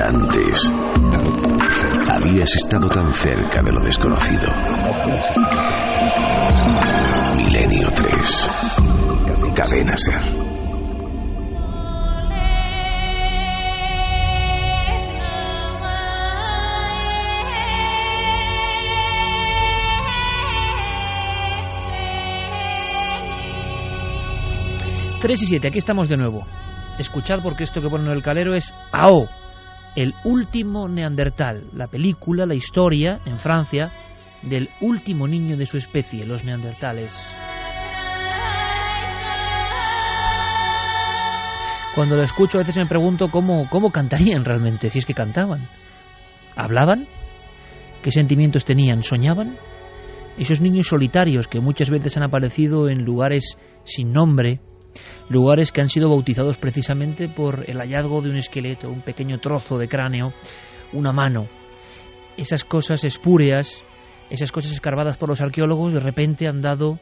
Antes habías estado tan cerca de lo desconocido. Milenio 3. Cadena Ser. Tres y siete, aquí estamos de nuevo. Escuchad porque esto que pone el calero es AO, el último neandertal, la película, la historia en Francia del último niño de su especie, los neandertales. Cuando lo escucho a veces me pregunto cómo, cómo cantarían realmente, si es que cantaban. ¿Hablaban? ¿Qué sentimientos tenían? ¿Soñaban? Esos niños solitarios que muchas veces han aparecido en lugares sin nombre, lugares que han sido bautizados precisamente por el hallazgo de un esqueleto, un pequeño trozo de cráneo, una mano. Esas cosas espúreas, esas cosas escarbadas por los arqueólogos, de repente han dado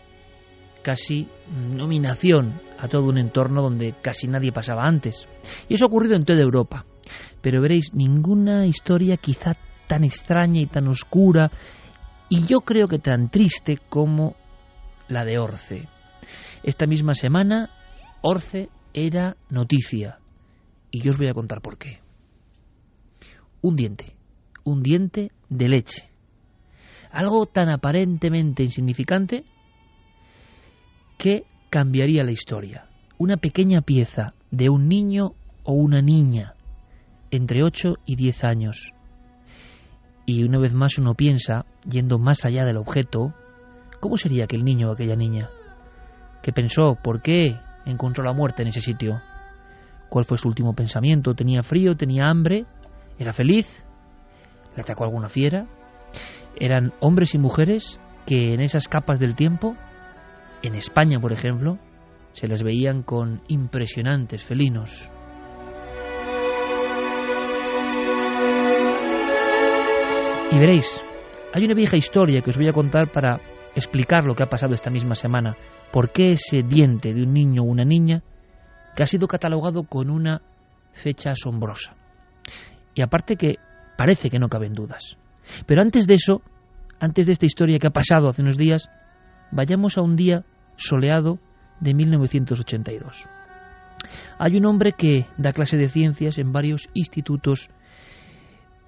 casi nominación a todo un entorno donde casi nadie pasaba antes. Y eso ha ocurrido en toda Europa. Pero veréis, ninguna historia quizá tan extraña y tan oscura, y yo creo que tan triste como la de Orce. Esta misma semana Orce era noticia. Y yo os voy a contar por qué. Un diente. Un diente de leche. Algo tan aparentemente insignificante que cambiaría la historia. Una pequeña pieza de un niño o una niña entre 8 y 10 años. Y una vez más uno piensa, yendo más allá del objeto, ¿cómo sería aquel niño o aquella niña? ¿Qué pensó? ¿Por qué? Encontró la muerte en ese sitio. ¿Cuál fue su último pensamiento? ¿Tenía frío? ¿Tenía hambre? ¿Era feliz? ¿Le atacó alguna fiera? Eran hombres y mujeres que en esas capas del tiempo, en España por ejemplo, se les veían con impresionantes felinos. Y veréis, hay una vieja historia que os voy a contar para explicar lo que ha pasado esta misma semana ¿Por qué ese diente de un niño o una niña que ha sido catalogado con una fecha asombrosa? Y aparte que parece que no caben dudas. Pero antes de eso, antes de esta historia que ha pasado hace unos días, vayamos a un día soleado de 1982. Hay un hombre que da clase de ciencias en varios institutos,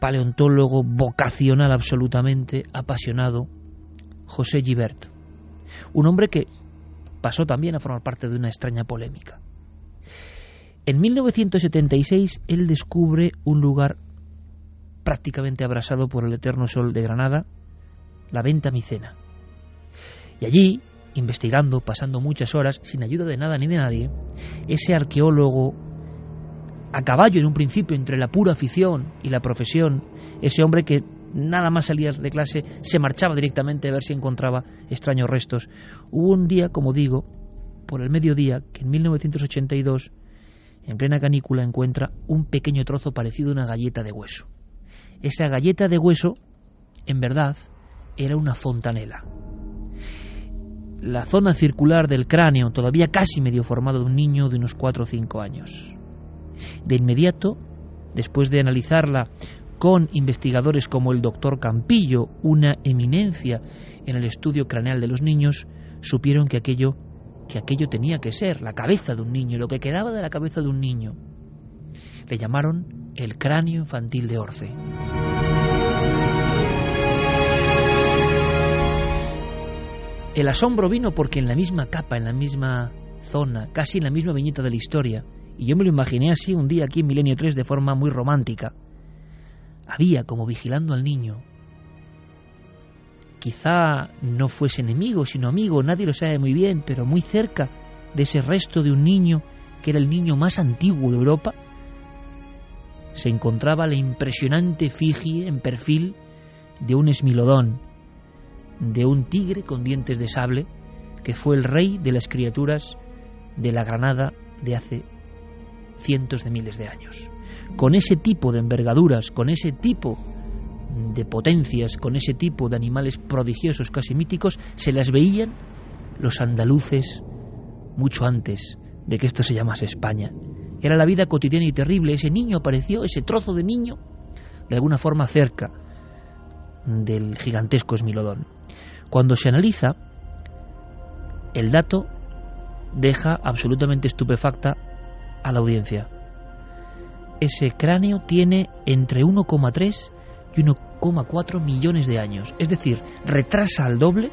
paleontólogo vocacional absolutamente, apasionado, José Gibert. Un hombre que pasó también a formar parte de una extraña polémica. En 1976 él descubre un lugar prácticamente abrasado por el eterno sol de Granada, la Venta Micena. Y allí, investigando, pasando muchas horas, sin ayuda de nada ni de nadie, ese arqueólogo, a caballo en un principio entre la pura afición y la profesión, ese hombre que nada más salir de clase, se marchaba directamente a ver si encontraba extraños restos. Hubo un día, como digo, por el mediodía, que en 1982, en plena canícula, encuentra un pequeño trozo parecido a una galleta de hueso. Esa galleta de hueso, en verdad, era una fontanela. La zona circular del cráneo, todavía casi medio formado de un niño de unos 4 o 5 años. De inmediato, después de analizarla con investigadores como el doctor Campillo, una eminencia en el estudio craneal de los niños, supieron que aquello, que aquello tenía que ser la cabeza de un niño, lo que quedaba de la cabeza de un niño. Le llamaron el cráneo infantil de Orce. El asombro vino porque en la misma capa, en la misma zona, casi en la misma viñeta de la historia, y yo me lo imaginé así un día aquí en Milenio 3 de forma muy romántica, había como vigilando al niño. Quizá no fuese enemigo, sino amigo, nadie lo sabe muy bien, pero muy cerca de ese resto de un niño que era el niño más antiguo de Europa, se encontraba la impresionante efigie en perfil de un esmilodón, de un tigre con dientes de sable, que fue el rey de las criaturas de la Granada de hace cientos de miles de años con ese tipo de envergaduras, con ese tipo de potencias, con ese tipo de animales prodigiosos, casi míticos, se las veían los andaluces mucho antes de que esto se llamase España. Era la vida cotidiana y terrible. Ese niño apareció, ese trozo de niño, de alguna forma cerca del gigantesco Esmilodón. Cuando se analiza, el dato deja absolutamente estupefacta a la audiencia. Ese cráneo tiene entre 1,3 y 1,4 millones de años, es decir, retrasa al doble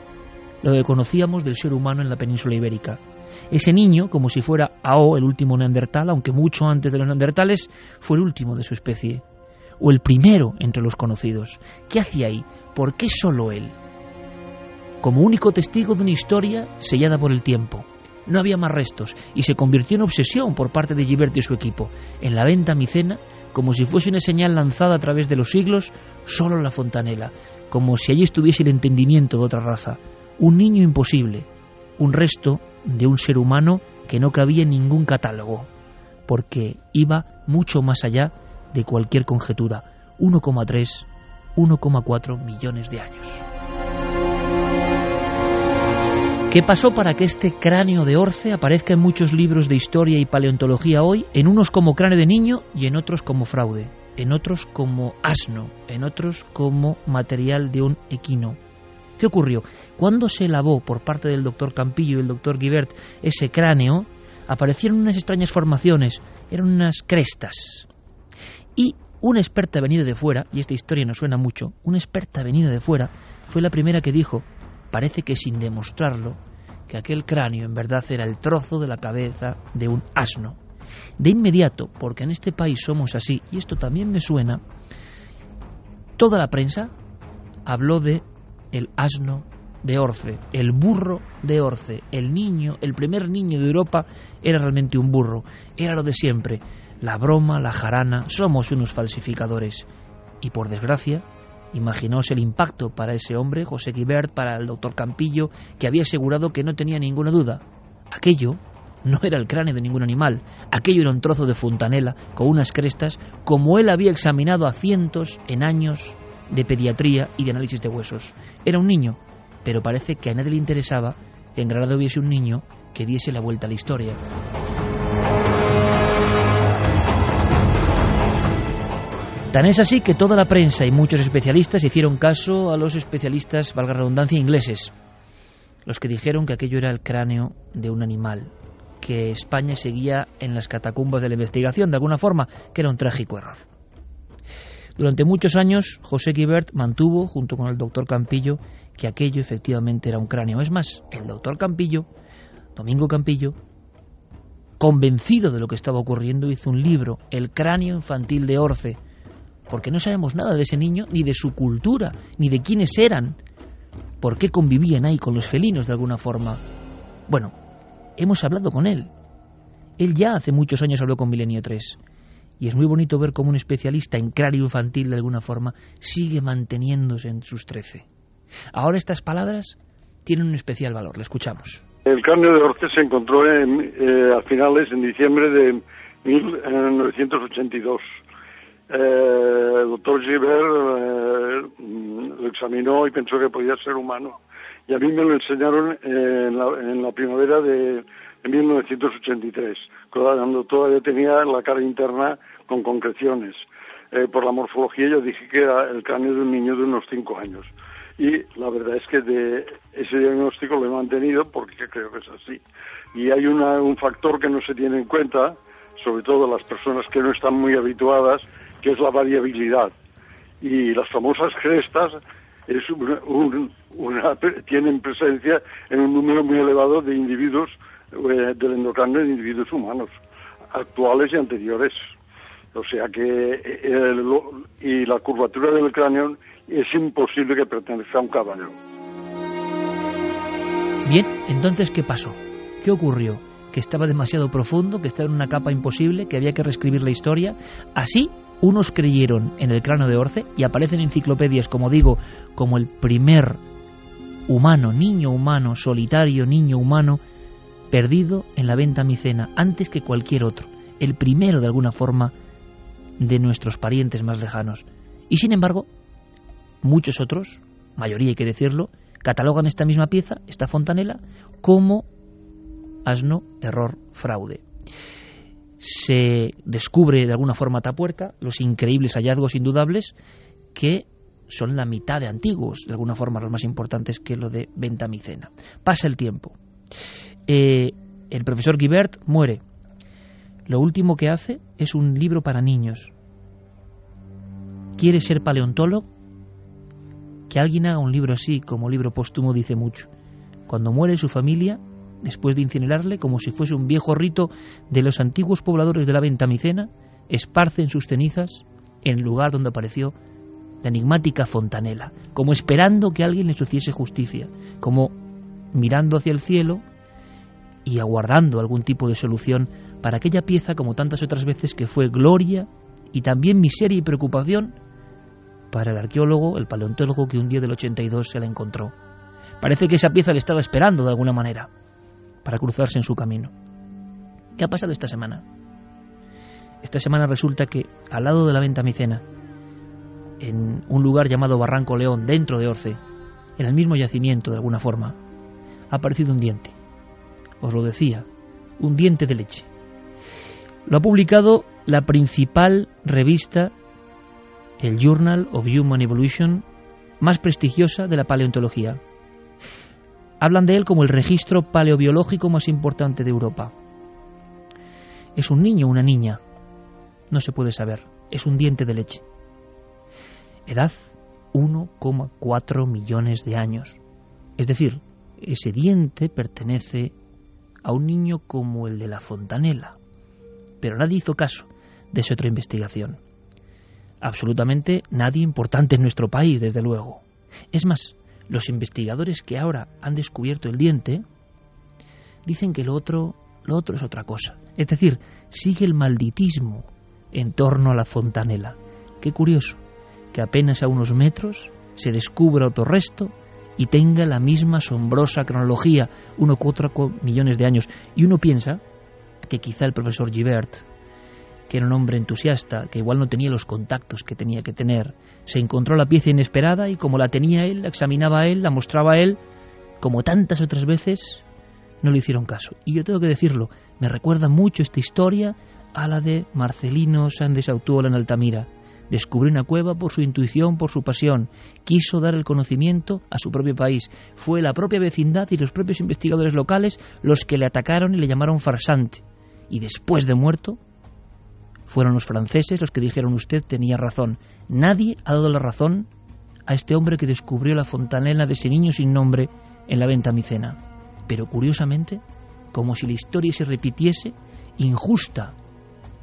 lo que conocíamos del ser humano en la península ibérica. Ese niño, como si fuera Ao, el último neandertal, aunque mucho antes de los neandertales, fue el último de su especie, o el primero entre los conocidos. ¿Qué hacía ahí? ¿Por qué solo él? Como único testigo de una historia sellada por el tiempo. No había más restos y se convirtió en obsesión por parte de Gilbert y su equipo. En la venta micena, como si fuese una señal lanzada a través de los siglos, solo la fontanela, como si allí estuviese el entendimiento de otra raza. Un niño imposible, un resto de un ser humano que no cabía en ningún catálogo, porque iba mucho más allá de cualquier conjetura. 1,3, 1,4 millones de años. ¿Qué pasó para que este cráneo de Orce aparezca en muchos libros de historia y paleontología hoy, en unos como cráneo de niño y en otros como fraude, en otros como asno, en otros como material de un equino? ¿Qué ocurrió? Cuando se lavó por parte del doctor Campillo y el doctor Guibert ese cráneo, aparecieron unas extrañas formaciones, eran unas crestas. Y una experta venida de fuera, y esta historia nos suena mucho, una experta venida de fuera fue la primera que dijo, parece que sin demostrarlo, que aquel cráneo en verdad era el trozo de la cabeza de un asno. De inmediato, porque en este país somos así, y esto también me suena, toda la prensa habló de el asno de Orce, el burro de Orce, el niño, el primer niño de Europa era realmente un burro, era lo de siempre, la broma, la jarana, somos unos falsificadores. Y por desgracia, Imaginaos el impacto para ese hombre, José Guibert, para el doctor Campillo, que había asegurado que no tenía ninguna duda. Aquello no era el cráneo de ningún animal, aquello era un trozo de fontanela con unas crestas, como él había examinado a cientos en años de pediatría y de análisis de huesos. Era un niño, pero parece que a nadie le interesaba que en Granada hubiese un niño que diese la vuelta a la historia. Tan es así que toda la prensa y muchos especialistas hicieron caso a los especialistas, valga redundancia, ingleses, los que dijeron que aquello era el cráneo de un animal, que España seguía en las catacumbas de la investigación, de alguna forma, que era un trágico error. Durante muchos años, José Guibert mantuvo, junto con el doctor Campillo, que aquello efectivamente era un cráneo. Es más, el doctor Campillo, Domingo Campillo, convencido de lo que estaba ocurriendo, hizo un libro, El cráneo infantil de Orce, porque no sabemos nada de ese niño, ni de su cultura, ni de quiénes eran, por qué convivían ahí con los felinos de alguna forma. Bueno, hemos hablado con él. Él ya hace muchos años habló con Milenio 3. Y es muy bonito ver cómo un especialista en cráneo infantil de alguna forma sigue manteniéndose en sus trece. Ahora estas palabras tienen un especial valor. Le escuchamos. El cráneo de Orce se encontró en, eh, a finales, en diciembre de 1982 eh, el doctor Gilbert eh, lo examinó y pensó que podía ser humano. Y a mí me lo enseñaron en, la, primavera de, 1983, cuando todavía tenía la cara interna con concreciones. Eh, por la morfología yo dije que era el cráneo de un niño de unos cinco años. Y la verdad es que de ese diagnóstico lo he mantenido porque creo que es así. Y hay un factor que no se tiene en cuenta, sobre todo las personas que no están muy habituadas, que es la variabilidad. Y las famosas crestas es una, tienen presencia en un número muy elevado de individuos eh, del endocráneo de individuos humanos, actuales y anteriores. O sea que eh, y la curvatura del cráneo es imposible que pertenezca a un caballo. Bien, entonces, ¿qué pasó? ¿Qué ocurrió? Que estaba demasiado profundo, que estaba en una capa imposible, que había que reescribir la historia. Así unos creyeron en el cráneo de Orce y aparecen en enciclopedias, como digo, como el primer humano, niño humano, solitario niño humano, perdido en la venta micena, antes que cualquier otro, el primero de alguna forma de nuestros parientes más lejanos. Y sin embargo, muchos otros, mayoría hay que decirlo, catalogan esta misma pieza, esta fontanela, como asno, error, fraude. Se descubre de alguna forma Tapuerca, los increíbles hallazgos indudables que son la mitad de antiguos, de alguna forma los más importantes que lo de Ventamicena. Pasa el tiempo. Eh, el profesor Guibert muere. Lo último que hace es un libro para niños. ¿Quiere ser paleontólogo? Que alguien haga un libro así, como libro póstumo, dice mucho. Cuando muere su familia, después de incinerarle, como si fuese un viejo rito de los antiguos pobladores de la Ventamicena, esparcen sus cenizas en el lugar donde apareció la enigmática fontanela, como esperando que alguien le hiciese justicia, como mirando hacia el cielo y aguardando algún tipo de solución para aquella pieza, como tantas otras veces, que fue gloria y también miseria y preocupación para el arqueólogo, el paleontólogo que un día del 82 se la encontró. Parece que esa pieza le estaba esperando de alguna manera para cruzarse en su camino. ¿Qué ha pasado esta semana? Esta semana resulta que al lado de la venta micena, en un lugar llamado Barranco León, dentro de Orce, en el mismo yacimiento de alguna forma, ha aparecido un diente. Os lo decía, un diente de leche. Lo ha publicado la principal revista, el Journal of Human Evolution, más prestigiosa de la paleontología. Hablan de él como el registro paleobiológico más importante de Europa. ¿Es un niño o una niña? No se puede saber. Es un diente de leche. Edad 1,4 millones de años. Es decir, ese diente pertenece a un niño como el de la fontanela. Pero nadie hizo caso de esa otra investigación. Absolutamente nadie importante en nuestro país, desde luego. Es más, los investigadores que ahora han descubierto el diente dicen que lo otro, lo otro es otra cosa. Es decir, sigue el malditismo en torno a la fontanela. Qué curioso que apenas a unos metros se descubra otro resto y tenga la misma asombrosa cronología, uno cuatro millones de años. Y uno piensa que quizá el profesor Givert que era un hombre entusiasta, que igual no tenía los contactos que tenía que tener. Se encontró la pieza inesperada y como la tenía él, la examinaba él, la mostraba él, como tantas otras veces, no le hicieron caso. Y yo tengo que decirlo, me recuerda mucho esta historia a la de Marcelino Sández Autuola en Altamira. Descubrió una cueva por su intuición, por su pasión. Quiso dar el conocimiento a su propio país. Fue la propia vecindad y los propios investigadores locales los que le atacaron y le llamaron farsante. Y después de muerto, fueron los franceses los que dijeron usted tenía razón. Nadie ha dado la razón a este hombre que descubrió la fontanela de ese niño sin nombre en la venta micena. Pero curiosamente, como si la historia se repitiese, injusta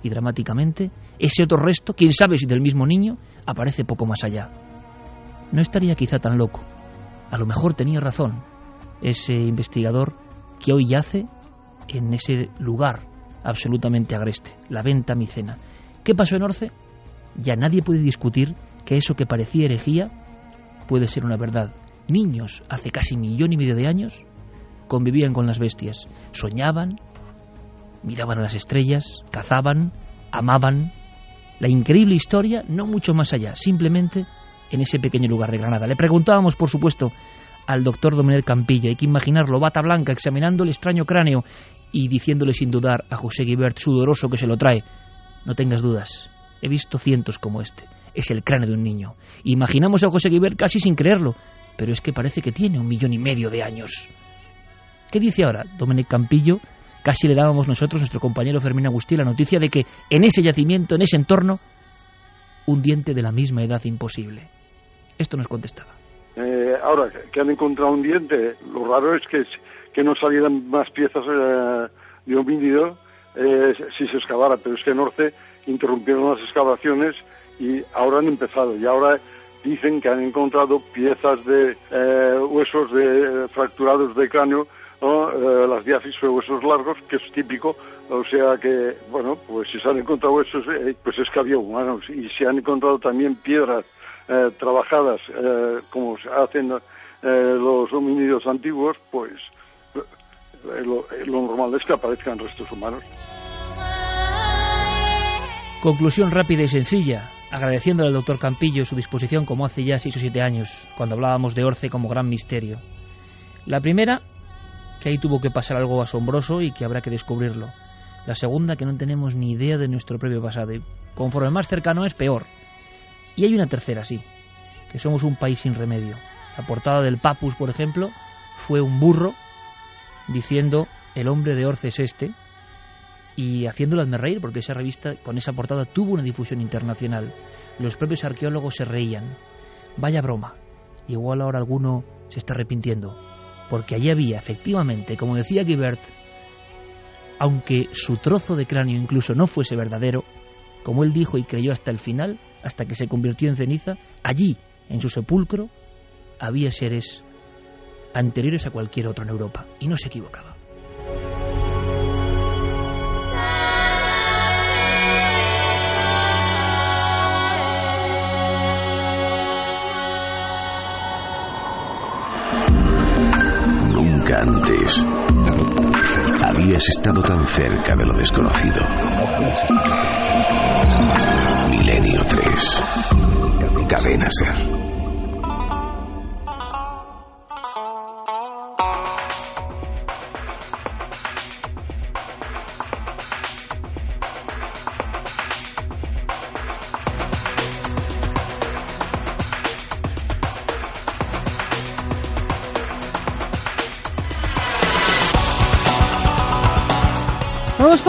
y dramáticamente, ese otro resto, quién sabe si del mismo niño, aparece poco más allá. No estaría quizá tan loco. A lo mejor tenía razón ese investigador que hoy yace en ese lugar absolutamente agreste, la venta micena. ¿Qué pasó en Orce? Ya nadie puede discutir que eso que parecía herejía puede ser una verdad. Niños, hace casi millón y medio de años, convivían con las bestias, soñaban, miraban a las estrellas, cazaban, amaban. La increíble historia, no mucho más allá, simplemente en ese pequeño lugar de Granada. Le preguntábamos, por supuesto, al doctor Domenech Campillo. Hay que imaginarlo, bata blanca, examinando el extraño cráneo y diciéndole sin dudar a José Guibert, sudoroso, que se lo trae. No tengas dudas, he visto cientos como este. Es el cráneo de un niño. Imaginamos a José Guibert casi sin creerlo, pero es que parece que tiene un millón y medio de años. ¿Qué dice ahora Domenech Campillo? Casi le dábamos nosotros, nuestro compañero Fermín Agustí, la noticia de que en ese yacimiento, en ese entorno, un diente de la misma edad imposible. Esto nos contestaba. Eh, ahora que han encontrado un diente, lo raro es que que no salieran más piezas eh, de homínido eh, si se excavara, pero es que en Norte interrumpieron las excavaciones y ahora han empezado y ahora dicen que han encontrado piezas de eh, huesos de, fracturados de cráneo, las diáfisis o huesos largos, que es típico, o sea que, bueno, pues si se han encontrado huesos, pues es que había humanos y se han encontrado también piedras trabajadas como se hacen los homínidos antiguos, pues lo, normal es que aparezcan restos humanos. Conclusión rápida y sencilla, agradeciéndole al doctor Campillo su disposición como hace ya seis o siete años, cuando hablábamos de Orce como gran misterio. La primera, que ahí tuvo que pasar algo asombroso y que habrá que descubrirlo. La segunda, que no tenemos ni idea de nuestro propio pasado. Y conforme más cercano es, peor. Y hay una tercera, sí, que somos un país sin remedio. La portada del Papus, por ejemplo, fue un burro diciendo el hombre de Orce es este y haciéndolas reír porque esa revista con esa portada tuvo una difusión internacional. Los propios arqueólogos se reían. Vaya broma. Igual ahora alguno se está arrepintiendo. Porque allí había, efectivamente, como decía Guibert, aunque su trozo de cráneo incluso no fuese verdadero, como él dijo y creyó hasta el final, hasta que se convirtió en ceniza, allí, en su sepulcro, había seres anteriores a cualquier otro en Europa. Y no se equivocaba. Nunca antes habías estado tan cerca de lo desconocido. Milenio 3. Cadena Ser.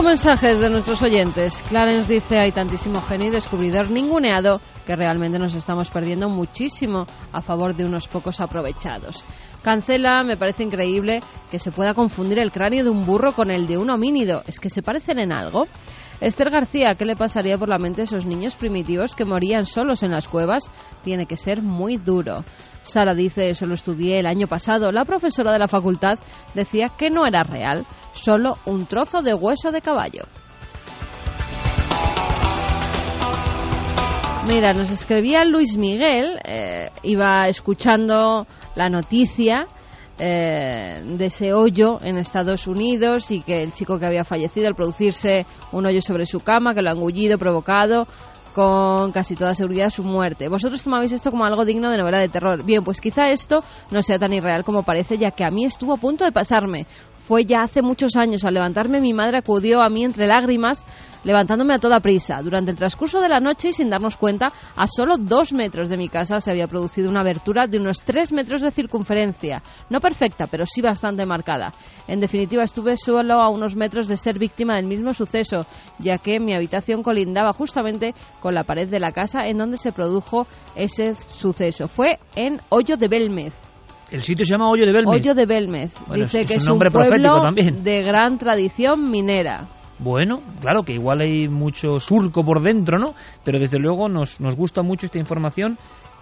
Mensajes de nuestros oyentes. Clarence dice, hay tantísimo genio y descubridor ninguneado que realmente nos estamos perdiendo muchísimo a favor de unos pocos aprovechados. Cancela, me parece increíble que se pueda confundir el cráneo de un burro con el de un homínido. ¿Es que se parecen en algo? Esther García, ¿qué le pasaría por la mente a esos niños primitivos que morían solos en las cuevas? Tiene que ser muy duro. Sara dice, eso lo estudié el año pasado. La profesora de la facultad decía que no era real, solo un trozo de hueso de caballo. Mira, nos escribía Luis Miguel, eh, iba escuchando la noticia eh, de ese hoyo en Estados Unidos y que el chico que había fallecido al producirse un hoyo sobre su cama, que lo ha engullido, provocado con casi toda seguridad su muerte. Vosotros tomabais esto como algo digno de novela de terror. Bien, pues quizá esto no sea tan irreal como parece, ya que a mí estuvo a punto de pasarme. Fue ya hace muchos años. Al levantarme mi madre acudió a mí entre lágrimas levantándome a toda prisa. Durante el transcurso de la noche y sin darnos cuenta, a solo dos metros de mi casa se había producido una abertura de unos tres metros de circunferencia. No perfecta, pero sí bastante marcada. En definitiva, estuve solo a unos metros de ser víctima del mismo suceso, ya que mi habitación colindaba justamente con la pared de la casa en donde se produjo ese suceso. Fue en Hoyo de Belmez. El sitio se llama Hoyo de Belmez. Hoyo de Belmez. Dice que es un, pueblo de gran tradición minera. Bueno, claro que igual hay mucho surco por dentro, ¿no? Pero desde luego nos, nos gusta mucho esta información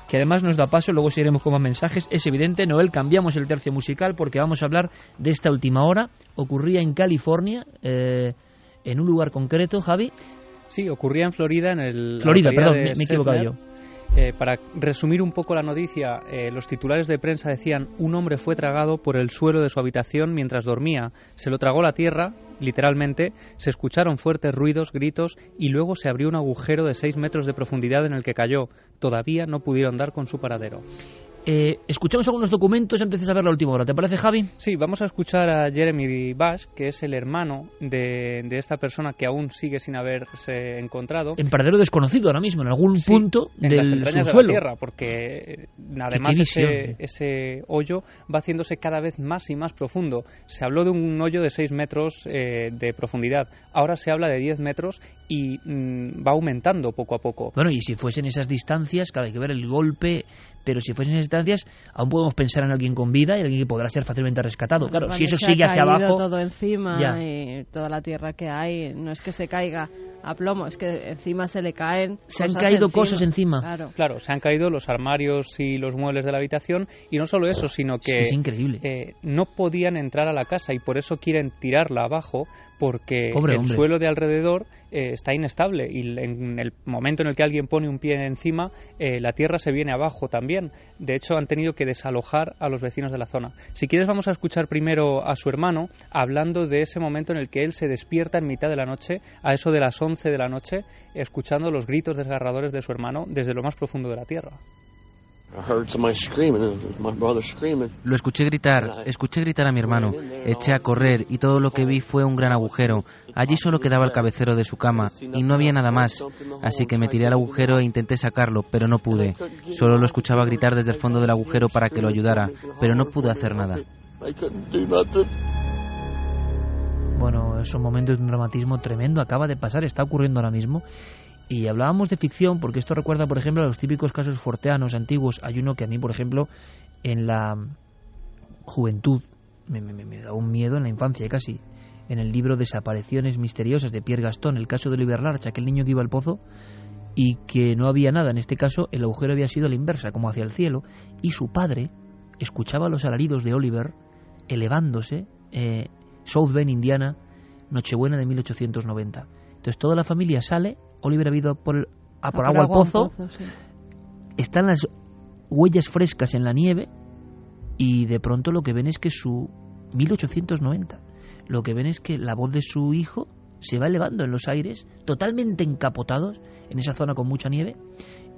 que además nos da paso, luego seguiremos con más mensajes. Es evidente, Noel, cambiamos el tercio musical porque vamos a hablar de esta última hora. Ocurría en California, eh, en un lugar concreto, Javi. Sí, ocurría en Florida, en el... Florida, perdón, me, he equivocado yo. Eh, para resumir un poco la noticia, eh, los titulares de prensa decían un hombre fue tragado por el suelo de su habitación mientras dormía. Se lo tragó la tierra, literalmente, se escucharon fuertes ruidos, gritos y luego se abrió un agujero de seis metros de profundidad en el que cayó. Todavía no pudieron dar con su paradero. Eh, escuchamos algunos documentos antes de saber la última hora. ¿Te parece, Javi? Sí, vamos a escuchar a Jeremy Bash, que es el hermano de, esta persona que aún sigue sin haberse encontrado. En paradero desconocido ahora mismo, en algún punto en del las subsuelo. De la tierra, porque eh, además ese, ese, hoyo va haciéndose cada vez más y más profundo. Se habló de un hoyo de 6 metros eh, de profundidad. Ahora se habla de 10 metros y mm, va aumentando poco a poco. Bueno, y si fuesen esas distancias, claro, hay que ver el golpe pero si fuesen instancias, aún podemos pensar en alguien con vida y alguien que podrá ser fácilmente rescatado. Claro, si eso sigue hacia abajo. todo encima y toda la tierra que hay, no es que se caiga a plomo, es que encima se le caen. Se han caído cosas encima. Claro. se han caído los armarios y los muebles de la habitación y no solo eso, sino que. Es increíble. Eh, no podían entrar a la casa y por eso quieren tirarla abajo porque el suelo de alrededor eh, está inestable y en el momento en el que alguien pone un pie encima, eh, la tierra se viene abajo también. De hecho, han tenido que desalojar a los vecinos de la zona. Si quieres, vamos a escuchar primero a su hermano hablando de ese momento en el que él se despierta en mitad de la noche, a eso de las 11 de la noche, escuchando los gritos desgarradores de su hermano desde lo más profundo de la tierra. Lo escuché gritar, escuché gritar a mi hermano, eché a correr y todo lo que vi fue un gran agujero. Allí solo quedaba el cabecero de su cama y no había nada más, así que me tiré al agujero e intenté sacarlo, pero no pude. Solo lo escuchaba gritar desde el fondo del agujero para que lo ayudara, pero no pude hacer nada. Bueno, es un momento de un dramatismo tremendo, acaba de pasar, está ocurriendo ahora mismo y hablábamos de ficción porque esto recuerda, por ejemplo, a los típicos casos forteanos antiguos. Hay uno que a mí, por ejemplo, en la juventud me, me, da un miedo en la infancia casi. En el libro Desapariciones misteriosas de Pierre Gastón, el caso de Oliver Larch, aquel niño que iba al pozo y que no había nada. En este caso, el agujero había sido a la inversa, como hacia el cielo, y su padre escuchaba los alaridos de Oliver elevándose, eh, South Bend, Indiana, Nochebuena de 1890. Entonces toda la familia sale Oliver ha ido por, a por, agua, al pozo. Están las huellas frescas en la nieve y de pronto lo que ven es que su 1890, lo que ven es que la voz de su hijo se va elevando en los aires, totalmente encapotados en esa zona con mucha nieve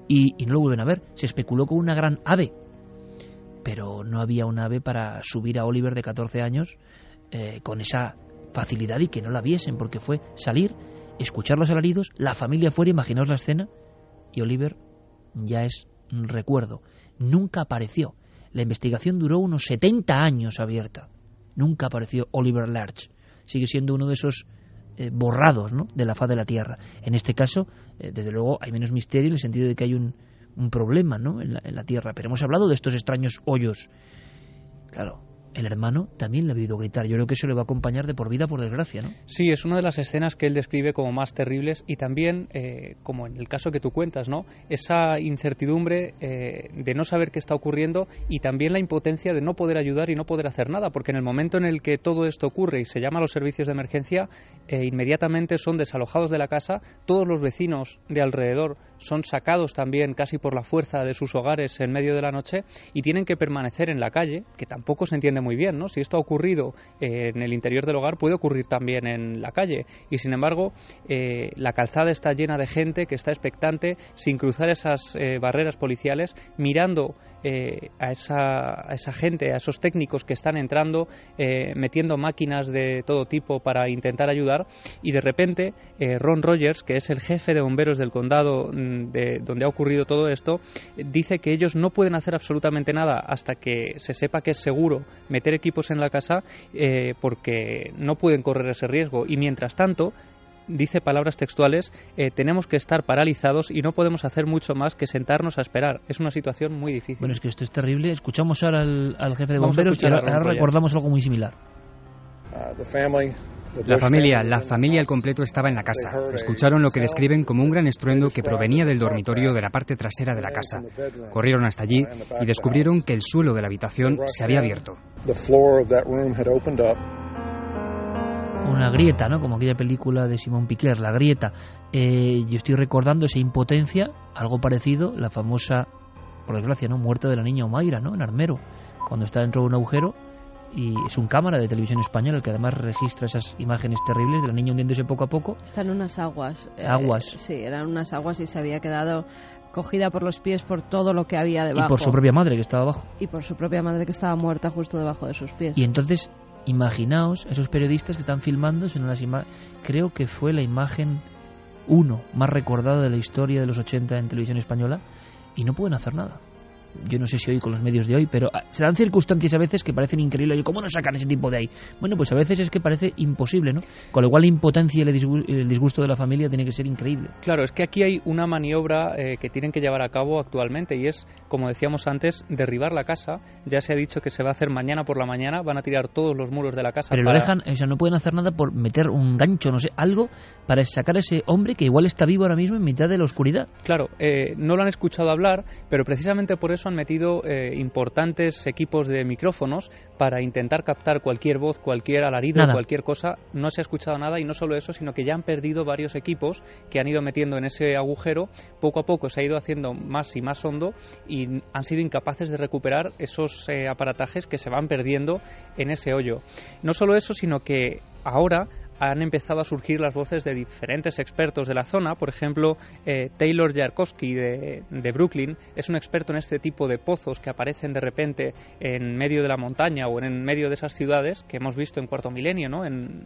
y, no lo vuelven a ver. Se especuló con una gran ave, pero no había un ave para subir a Oliver de 14 años eh, con esa facilidad y que no la viesen, porque fue salir escuchar los alaridos, la familia fuera, imaginaos la escena, y Oliver ya es un recuerdo. Nunca apareció. La investigación duró unos 70 años abierta. Nunca apareció Oliver Larch. Sigue siendo uno de esos eh, borrados ¿no? de la faz de la Tierra. En este caso, eh, desde luego, hay menos misterio en el sentido de que hay un, un problema ¿no? en, la, en la Tierra. Pero hemos hablado de estos extraños hoyos. Claro, el hermano también le ha oído gritar. Yo creo que eso le va a acompañar de por vida, por desgracia, ¿no? Sí, es una de las escenas que él describe como más terribles y también, eh, como en el caso que tú cuentas, ¿no? Esa incertidumbre eh, de no saber qué está ocurriendo y también la impotencia de no poder ayudar y no poder hacer nada, porque en el momento en el que todo esto ocurre y se llama a los servicios de emergencia, eh, inmediatamente son desalojados de la casa, todos los vecinos de alrededor son sacados también casi por la fuerza de sus hogares en medio de la noche y tienen que permanecer en la calle, que tampoco se entiende muy bien, ¿no? Si esto ha ocurrido eh, en el interior del hogar, puede ocurrir también en la calle. Y sin embargo, eh, la calzada está llena de gente que está expectante, sin cruzar esas eh, barreras policiales, mirando a, esa, a, esa, gente, a esos técnicos que están entrando, metiendo máquinas de todo tipo para intentar ayudar. Y de repente, Ron Rogers, que es el jefe de bomberos del condado mm, de donde ha ocurrido todo esto, dice que ellos no pueden hacer absolutamente nada hasta que se sepa que es seguro meter equipos en la casa eh, porque no pueden correr ese riesgo. Y mientras tanto, dice palabras textuales, eh, tenemos que estar paralizados y no podemos hacer mucho más que sentarnos a esperar. Es una situación muy difícil. Bueno, es que esto es terrible. Escuchamos ahora al, jefe de bomberos y ahora, recordamos algo muy similar. Uh, la familia, la familia al completo estaba en la casa. Escucharon lo que describen como un gran estruendo que provenía del dormitorio de la parte trasera de la casa. Corrieron hasta allí y descubrieron que el suelo de la habitación se había abierto. Una grieta, ¿no? Como aquella película de Simón Piquer, La grieta. Eh, yo estoy recordando esa impotencia, algo parecido, la famosa, por desgracia, ¿no? Muerte de la niña Omaira, ¿no? En Armero, cuando está dentro de un agujero y es un cámara de televisión española el que además registra esas imágenes terribles de la niña hundiéndose poco a poco. Están unas aguas. Eh, aguas. sí, eran unas aguas y se había quedado cogida por los pies por todo lo que había debajo. Y por su propia madre que estaba abajo. Y por su propia madre que estaba muerta justo debajo de sus pies. Y entonces, imaginaos esos periodistas que están filmando, las creo que fue la imagen uno más recordada de la historia de los 80 en televisión española y no pueden hacer nada yo no sé si hoy con los medios de hoy, pero ah, se dan circunstancias a veces que parecen increíbles. ¿Cómo no sacan ese tipo de ahí? Bueno, pues a veces es que parece imposible, ¿no? Con lo cual la impotencia y el disgusto de la familia tiene que ser increíble. Claro, es que aquí hay una maniobra eh, que tienen que llevar a cabo actualmente y es, como decíamos antes, derribar la casa. Ya se ha dicho que se va a hacer mañana por la mañana, van a tirar todos los muros de la casa. Pero lo dejan, o sea, no pueden hacer nada por meter un gancho, no sé, algo para sacar a ese hombre que igual está vivo ahora mismo en mitad de la oscuridad. Claro, eh, no lo han escuchado hablar, pero precisamente por eso han metido eh, importantes equipos de micrófonos para intentar captar cualquier voz, cualquier alarido, cualquier cosa. No se ha escuchado nada y no solo eso, sino que ya han perdido varios equipos que han ido metiendo en ese agujero. Poco a poco se ha ido haciendo más y más hondo y han sido incapaces de recuperar esos eh, aparatajes que se van perdiendo en ese hoyo. No solo eso, sino que ahora han empezado a surgir las voces de diferentes expertos de la zona. Por ejemplo, eh, Taylor Jarkowski de, Brooklyn es un experto en este tipo de pozos que aparecen de repente en medio de la montaña o en medio de esas ciudades que hemos visto en Cuarto Milenio, ¿no? en,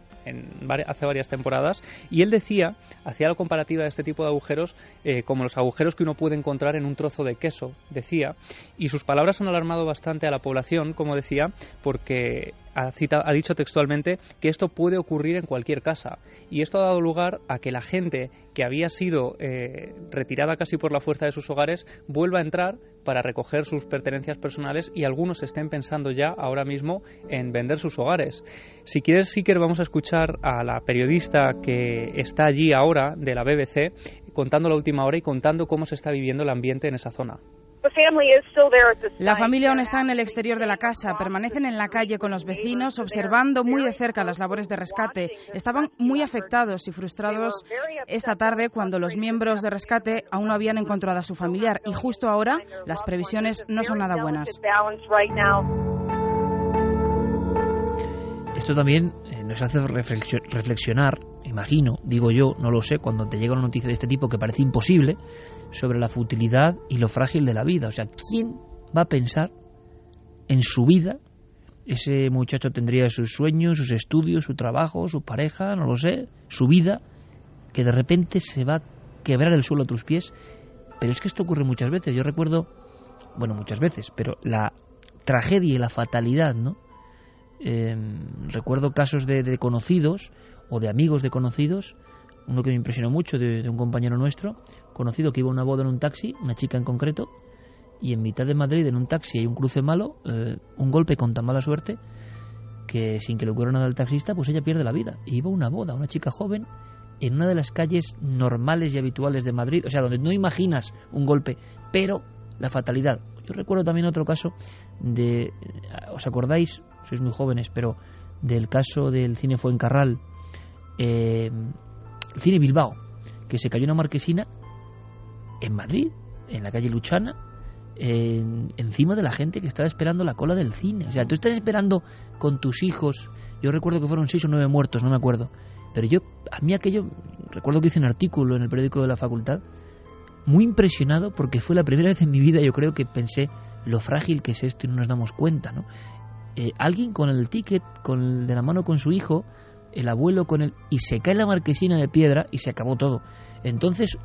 hace varias temporadas. Y él decía, hacía la comparativa de este tipo de agujeros eh, como los agujeros que uno puede encontrar en un trozo de queso, decía. Y sus palabras han alarmado bastante a la población, como decía, porque ha, ha, dicho textualmente que esto puede ocurrir en cualquier casa. Y esto ha dado lugar a que la gente que había sido eh, retirada casi por la fuerza de sus hogares vuelva a entrar para recoger sus pertenencias personales y algunos estén pensando ya ahora mismo en vender sus hogares. Si quieres, Siker, vamos a escuchar a la periodista que está allí ahora de la BBC contando la última hora y contando cómo se está viviendo el ambiente en esa zona. La familia aún está en el exterior de la casa, permanecen en la calle con los vecinos, observando muy de cerca las labores de rescate. Estaban muy afectados y frustrados esta tarde cuando los miembros de rescate aún no habían encontrado a su familiar y justo ahora las previsiones no son nada buenas. Esto también eh, nos hace reflexionar, imagino, digo yo, no lo sé, cuando te llega una noticia de este tipo que parece imposible, sobre la futilidad y lo frágil de la vida. O sea, ¿quién va a pensar en su vida? Ese muchacho tendría sus sueños, sus estudios, su trabajo, su pareja, no lo sé, su vida, que de repente se va a quebrar el suelo a tus pies. Pero es que esto ocurre muchas veces. Yo recuerdo, bueno, muchas veces, pero la tragedia y la fatalidad, ¿no? Em, recuerdo casos de, conocidos o de amigos de conocidos, uno que me impresionó mucho de un compañero nuestro, conocido que iba una boda en un taxi, una chica en concreto, y en mitad de Madrid, en un taxi, hay un cruce malo, eh, un golpe con tan mala suerte que sin que le ocurra nada al taxista, pues ella pierde la vida. Y iba una boda, una chica joven, en una de las calles normales y habituales de Madrid, o sea, donde no imaginas un golpe, pero la fatalidad. Yo recuerdo también otro caso de, ¿os acordáis? Sois muy jóvenes, pero del caso del cine Fuencarral, eh, el cine Bilbao, que se cayó una marquesina en Madrid, en la calle Luchana, encima de la gente que estaba esperando la cola del cine. O sea, tú estás esperando con tus hijos. Yo recuerdo que fueron seis o nueve muertos, no me acuerdo. Pero yo, a mí aquello, recuerdo que hice un artículo en el periódico de la facultad, muy impresionado porque fue la primera vez en mi vida, yo creo que pensé lo frágil que es esto y no nos damos cuenta, ¿no? Eh, alguien con el ticket, con el de la mano con su hijo, el abuelo con él, y se cae la marquesina de piedra y se acabó todo. Entonces,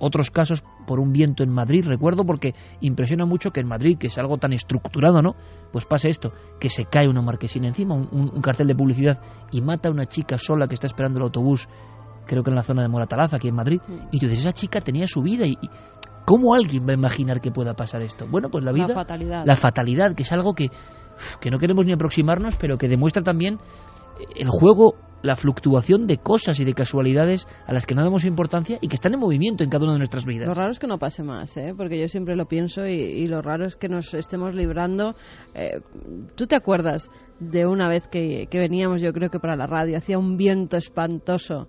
otros casos por un viento en Madrid, recuerdo porque impresiona mucho que en Madrid, que es algo tan estructurado, ¿no? Pues pasa esto, que se cae una marquesina encima, un, cartel de publicidad y mata a una chica sola que está esperando el autobús, creo que en la zona de Moratalaza, aquí en Madrid, y tú dices, esa chica tenía su vida y, ¿cómo alguien va a imaginar que pueda pasar esto? Bueno, pues la vida, la fatalidad, la fatalidad que es algo que, que no queremos ni aproximarnos, pero que demuestra también el juego la fluctuación de cosas y de casualidades a las que no damos importancia y que están en movimiento en cada una de nuestras vidas. Lo raro es que no pase más, ¿eh? porque yo siempre lo pienso y, lo raro es que nos estemos librando. Eh, ¿Tú te acuerdas de una vez que, que veníamos, yo creo que para la radio, hacía un viento espantoso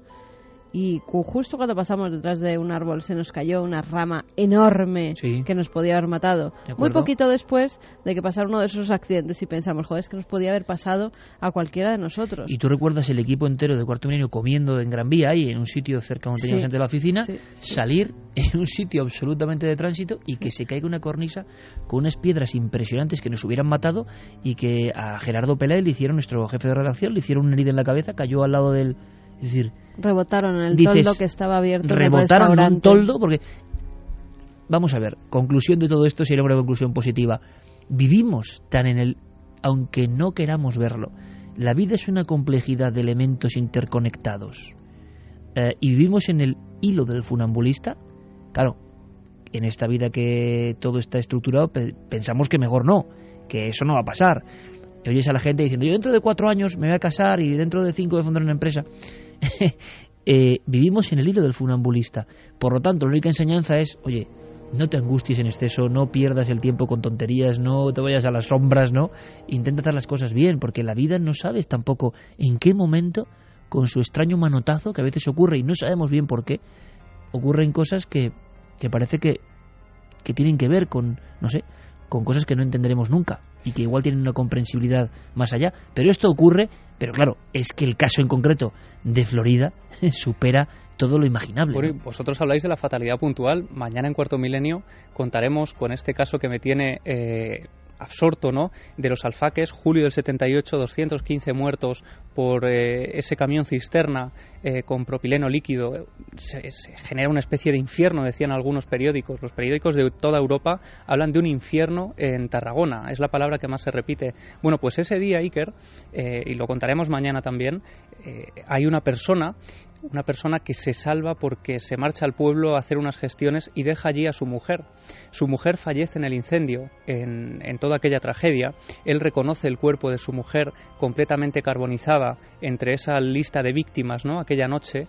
y justo cuando pasamos detrás de un árbol se nos cayó una rama enorme que nos podía haber matado. Muy poquito después de que pasara uno de esos accidentes y pensamos, joder, es que nos podía haber pasado a cualquiera de nosotros. Y tú recuerdas el equipo entero de Cuarto Milenio comiendo en Gran Vía, ahí en un sitio cerca donde teníamos gente de la oficina, salir en un sitio absolutamente de tránsito y que se caiga una cornisa con unas piedras impresionantes que nos hubieran matado y que a Gerardo Pelé le hicieron, nuestro jefe de redacción, le hicieron una herida en la cabeza, cayó al lado del... Es decir, Rebotaron en el toldo que estaba abierto. Rebotaron en un toldo porque... Vamos a ver, conclusión de todo esto sería una conclusión positiva. Vivimos tan en el... aunque no queramos verlo. La vida es una complejidad de elementos interconectados. Eh, y vivimos en el hilo del funambulista. Claro, en esta vida que todo está estructurado, pensamos que mejor no, que eso no va a pasar. Y oyes a la gente diciendo, yo dentro de cuatro años me voy a casar y dentro de cinco voy a fundar una empresa. Eh, vivimos en el hilo del funambulista. Por lo tanto, la única enseñanza es, oye, no te angusties en exceso, no pierdas el tiempo con tonterías, no te vayas a las sombras, ¿no? Intenta hacer las cosas bien, porque la vida no sabes tampoco en qué momento, con su extraño manotazo, que a veces ocurre y no sabemos bien por qué, ocurren cosas que, que parece que, que tienen que ver con, no sé, con cosas que no entenderemos nunca y que igual tienen una comprensibilidad más allá. Pero esto ocurre, pero claro, es que el caso en concreto de Florida supera todo lo imaginable. Vosotros habláis de la fatalidad puntual. Mañana en Cuarto Milenio contaremos con este caso que me tiene eh, absorto, ¿no? De los alfaques, julio del 78, 215 muertos por eh, ese camión cisterna eh, con propileno líquido. Se, genera una especie de infierno, decían algunos periódicos. Los periódicos de toda Europa hablan de un infierno en Tarragona. Es la palabra que más se repite. Bueno, pues ese día, Iker, eh, y lo contaremos mañana también, hay una persona una persona que se salva porque se marcha al pueblo a hacer unas gestiones y deja allí a su mujer. Su mujer fallece en el incendio, en, toda aquella tragedia. Él reconoce el cuerpo de su mujer completamente carbonizada entre esa lista de víctimas, ¿no? Aquella noche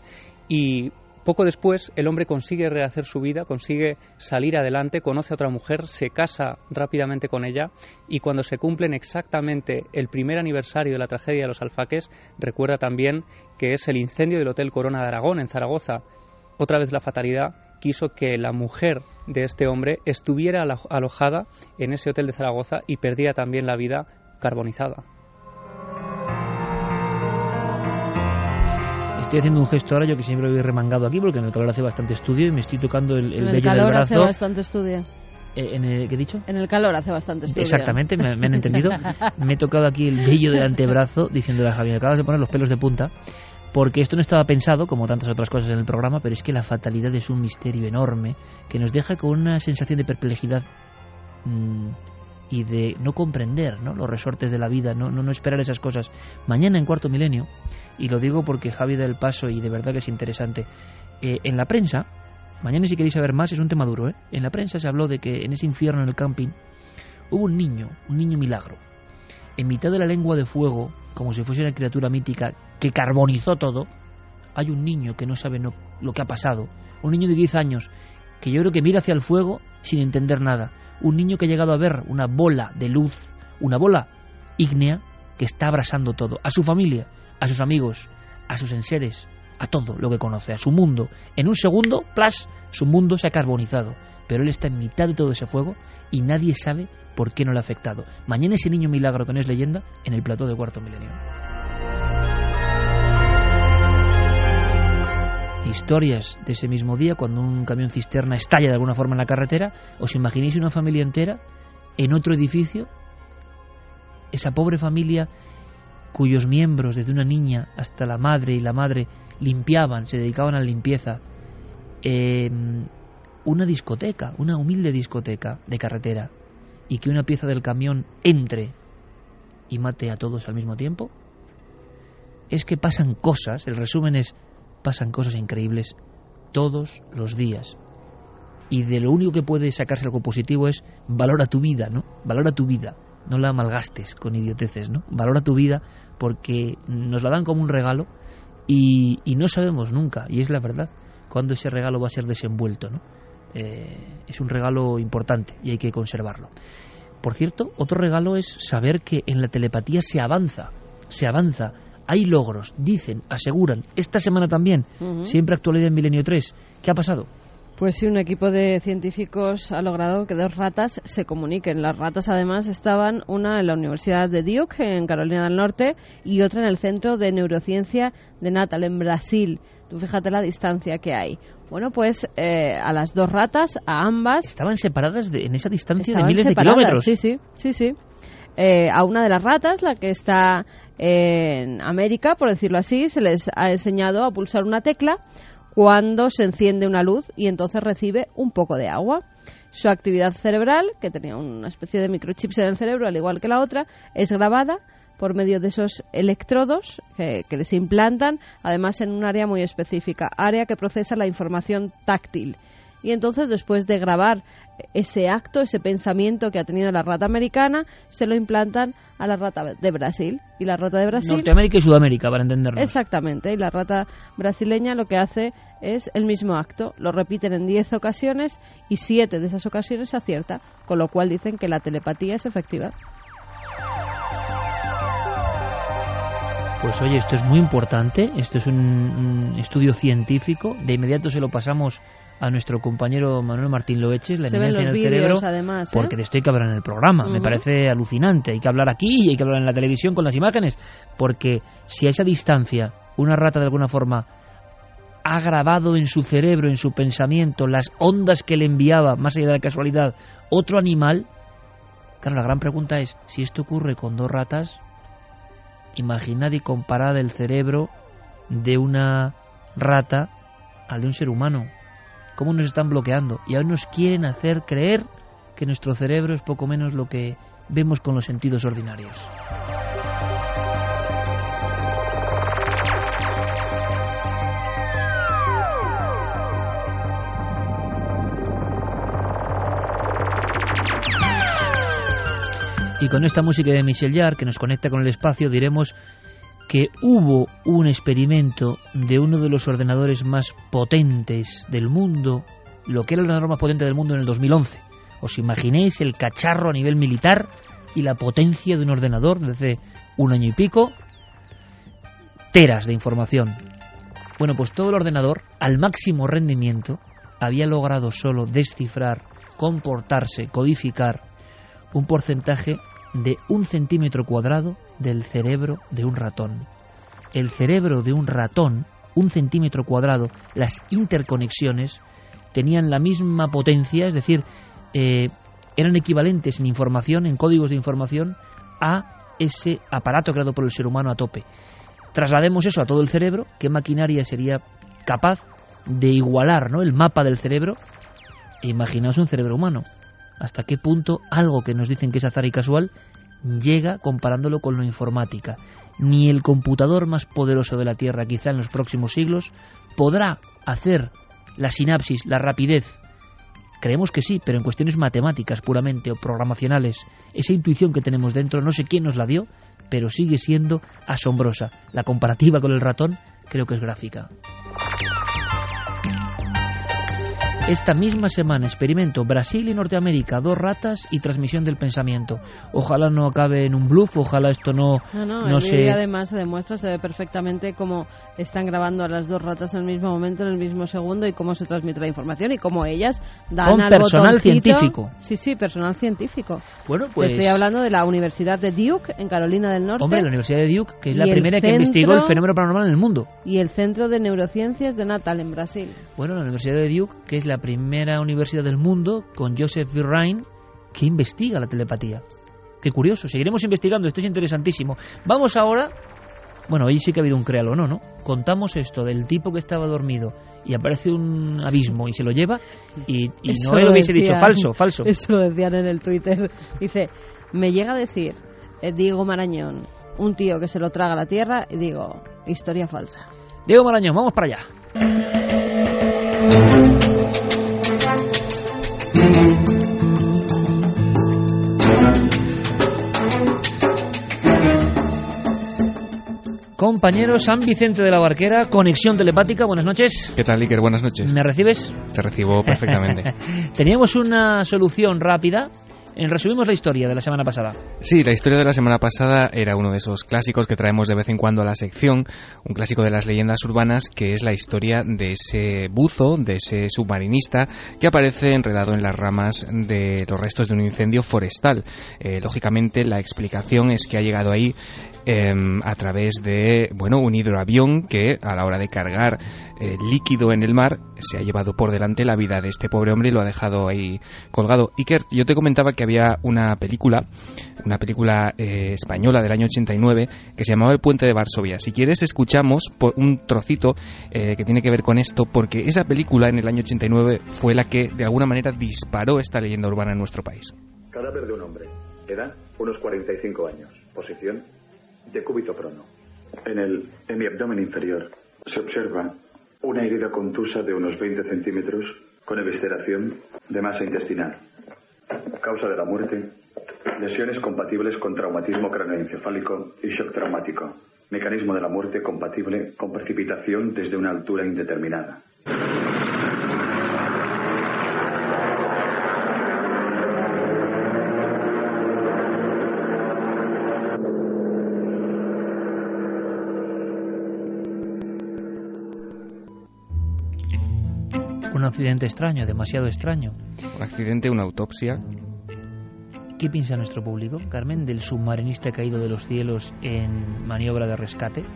y poco después, el hombre consigue rehacer su vida, consigue salir adelante, conoce a otra mujer, se casa rápidamente con ella y cuando se cumplen exactamente el primer aniversario de la tragedia de los alfaques, recuerda también que es el incendio del Hotel Corona de Aragón en Zaragoza. Otra vez la fatalidad quiso que la mujer de este hombre estuviera alojada en ese hotel de Zaragoza y perdiera también la vida carbonizada. Estoy haciendo un gesto ahora yo que siempre lo he remangado aquí porque en el calor hace bastante estudio y me estoy tocando el, el, en el calor hace bastante estudio. Eh, en el, ¿Qué he dicho? En el calor hace bastante estudio. Exactamente, me, han entendido. me he tocado aquí el vello del antebrazo diciéndole a Javier, acabas de poner los pelos de punta porque esto no estaba pensado, como tantas otras cosas en el programa, pero es que la fatalidad es un misterio enorme que nos deja con una sensación de perplejidad mmm, y de no comprender ¿no? los resortes de la vida, no, no, no esperar esas cosas. Mañana en Cuarto Milenio y lo digo porque Javi da el paso y de verdad que es interesante. Eh, en la prensa, mañana si queréis saber más, es un tema duro, ¿eh? en la prensa se habló de que en ese infierno en el camping hubo un niño, un niño milagro, en mitad de la lengua de fuego, como si fuese una criatura mítica que carbonizó todo, hay un niño que no sabe lo que ha pasado, un niño de 10 años que yo creo que mira hacia el fuego sin entender nada, un niño que ha llegado a ver una bola de luz, una bola ígnea que está abrasando todo, a su familia, a sus amigos, a sus enseres, a todo lo que conoce, a su mundo. En un segundo, plas, su mundo se ha carbonizado, pero él está en mitad de todo ese fuego y nadie sabe por qué no le ha afectado. Mañana ese niño milagro que no es leyenda en el plató de cuarto milenio. Historias de ese mismo día, cuando un camión cisterna estalla de alguna forma en la carretera, ¿os imagináis una familia entera en otro edificio? Esa pobre familia cuyos miembros, desde una niña hasta la madre y la madre, limpiaban, se dedicaban a la limpieza, em, una discoteca, una humilde discoteca de carretera, y que una pieza del camión entre y mate a todos al mismo tiempo? Es que pasan cosas, el resumen es, pasan cosas increíbles todos los días. Y de lo único que puede sacarse algo positivo es valora tu vida, ¿no? Valora tu vida no la malgastes con idioteces, ¿no? Valora tu vida porque nos la dan como un regalo y, no sabemos nunca, y es la verdad, cuándo ese regalo va a ser desenvuelto, ¿no? Eh, es un regalo importante y hay que conservarlo. Por cierto, otro regalo es saber que en la telepatía se avanza, se avanza, hay logros, dicen, aseguran, esta semana también, siempre actualidad en Milenio 3. ¿Qué ha pasado? Pues sí, un equipo de científicos ha logrado que dos ratas se comuniquen. Las ratas además estaban una en la Universidad de Duke, en Carolina del Norte, y otra en el Centro de Neurociencia de Natal, en Brasil. Tú fíjate la distancia que hay. Bueno, pues eh, a las dos ratas, a ambas... Estaban separadas en esa distancia de miles de kilómetros. Sí, sí, sí, sí. Eh, a una de las ratas, la que está en América, por decirlo así, se les ha enseñado a pulsar una tecla cuando se enciende una luz y entonces recibe un poco de agua. Su actividad cerebral, que tenía una especie de microchips en el cerebro, al igual que la otra, es grabada por medio de esos electrodos que, que les implantan, además en un área muy específica, área que procesa la información táctil. Y entonces, después de grabar ese acto, ese pensamiento que ha tenido la rata americana, se lo implantan a la rata de Brasil. Y la rata de Brasil. Norteamérica y Sudamérica, para entenderlo. Exactamente. Y la rata brasileña lo que hace es el mismo acto. Lo repiten en 10 ocasiones y 7 de esas ocasiones se acierta. Con lo cual dicen que la telepatía es efectiva. Pues oye, esto es muy importante. Esto es un estudio científico. De inmediato se lo pasamos a nuestro compañero Manuel Martín Loeches, la eminencia en el cerebro, además, ¿eh? porque de esto hay que hablar en el programa. Me parece alucinante. Hay que hablar aquí y hay que hablar en la televisión con las imágenes, porque si a esa distancia una rata de alguna forma ha grabado en su cerebro, en su pensamiento, las ondas que le enviaba, más allá de la casualidad, otro animal, claro, la gran pregunta es, si esto ocurre con dos ratas, imaginad y comparad el cerebro de una rata al de un ser humano cómo nos están bloqueando y aún nos quieren hacer creer que nuestro cerebro es poco menos lo que vemos con los sentidos ordinarios. Y con esta música de Michel Jarre que nos conecta con el espacio diremos que hubo un experimento de uno de los ordenadores más potentes del mundo, lo que era el ordenador más potente del mundo en el 2011. ¿Os imaginéis el cacharro a nivel militar y la potencia de un ordenador desde un año y pico? Teras de información. Bueno, pues todo el ordenador, al máximo rendimiento, había logrado solo descifrar, comportarse, codificar un porcentaje de un centímetro cuadrado del cerebro de un ratón. El cerebro de un ratón, un centímetro cuadrado, las interconexiones tenían la misma potencia, es decir, eh, eran equivalentes en información, en códigos de información, a ese aparato creado por el ser humano a tope. Traslademos eso a todo el cerebro, ¿qué maquinaria sería capaz de igualar ¿no? el mapa del cerebro? Imaginaos un cerebro humano hasta qué punto algo que nos dicen que es azar y casual llega comparándolo con la informática. Ni el computador más poderoso de la Tierra, quizá en los próximos siglos, podrá hacer la sinapsis, la rapidez. Creemos que sí, pero en cuestiones matemáticas puramente o programacionales, esa intuición que tenemos dentro, no sé quién nos la dio, pero sigue siendo asombrosa. La comparativa con el ratón creo que es gráfica. Esta misma semana experimento Brasil y Norteamérica, dos ratas y transmisión del pensamiento. Ojalá no acabe en un bluff, ojalá esto no, no, no, no se... además se demuestra, se ve perfectamente cómo están grabando a las dos ratas en el mismo momento, en el mismo segundo y cómo se transmite la información y cómo ellas dan Con personal científico. Sí, sí, personal científico. Bueno, pues... Estoy hablando de la Universidad de Duke, en Carolina del Norte. Hombre, la Universidad de Duke, que es la primera que investigó el fenómeno paranormal en el mundo. Y el Centro de Neurociencias de Natal, en Brasil. Bueno, la Universidad de Duke, que es la primera universidad del mundo con Joseph Virrain que investiga la telepatía. Qué curioso, seguiremos investigando, esto es interesantísimo. Vamos ahora, bueno, hoy sí que ha habido un créalo, ¿no? ¿no? Contamos esto del tipo que estaba dormido y aparece un abismo y se lo lleva y, no lo hubiese dicho falso, falso. Eso lo decían en el Twitter. Dice, me llega a decir eh, Diego Marañón, un tío que se lo traga a la tierra y digo, historia falsa. Diego Marañón, vamos para allá. Compañero San Vicente de la Barquera, conexión telepática, buenas noches. ¿Qué tal, Iker? Buenas noches. ¿Me recibes? Te recibo perfectamente. Teníamos una solución rápida resumimos la historia de la semana pasada. Sí, la historia de la semana pasada era uno de esos clásicos que traemos de vez en cuando a la sección, un clásico de las leyendas urbanas que es la historia de ese buzo, de ese submarinista que aparece enredado en las ramas de los restos de un incendio forestal. Eh, lógicamente la explicación es que ha llegado ahí em, a través de bueno un hidroavión que a la hora de cargar eh, líquido en el mar se ha llevado por delante la vida de este pobre hombre y lo ha dejado ahí colgado. Iker, yo te comentaba que había una película, una película eh, española del año 89 que se llamaba El puente de Varsovia. Si quieres escuchamos por un trocito eh, que tiene que ver con esto porque esa película en el año 89 fue la que de alguna manera disparó esta leyenda urbana en nuestro país. Cadáver de un hombre. Edad unos 45 años. Posición de cúbito prono. En el en abdomen inferior se observa una herida contusa de unos 20 centímetros con evisceración de masa intestinal. Causa de la muerte, lesiones compatibles con traumatismo craneoencefálico y shock traumático. Mecanismo de la muerte compatible con precipitación desde una altura indeterminada. Accidente extraño, demasiado extraño. Un accidente, una autopsia. ¿Qué piensa nuestro público, Carmen, del submarinista caído de los cielos en maniobra de rescate?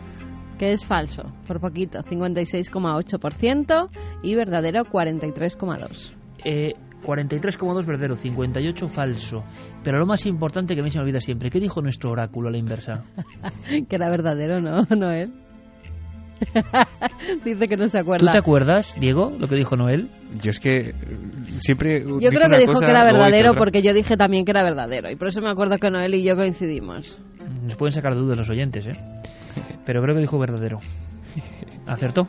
Que es falso, por poquito, 56,8% y verdadero 43,2%. Eh, 43,2 verdadero, 58 falso. Pero lo más importante que a mí se me olvida siempre, ¿qué dijo nuestro oráculo a la inversa? que era verdadero, ¿no? Noel. Dice que no se acuerda. ¿Tú te acuerdas, Diego, lo que dijo Noel? Yo es que siempre. Yo creo que dijo que era verdadero porque yo dije también que era verdadero. Y por eso me acuerdo que Noel y yo coincidimos. Nos pueden sacar dudas los oyentes, ¿eh? Pero creo que dijo verdadero. ¿Acertó?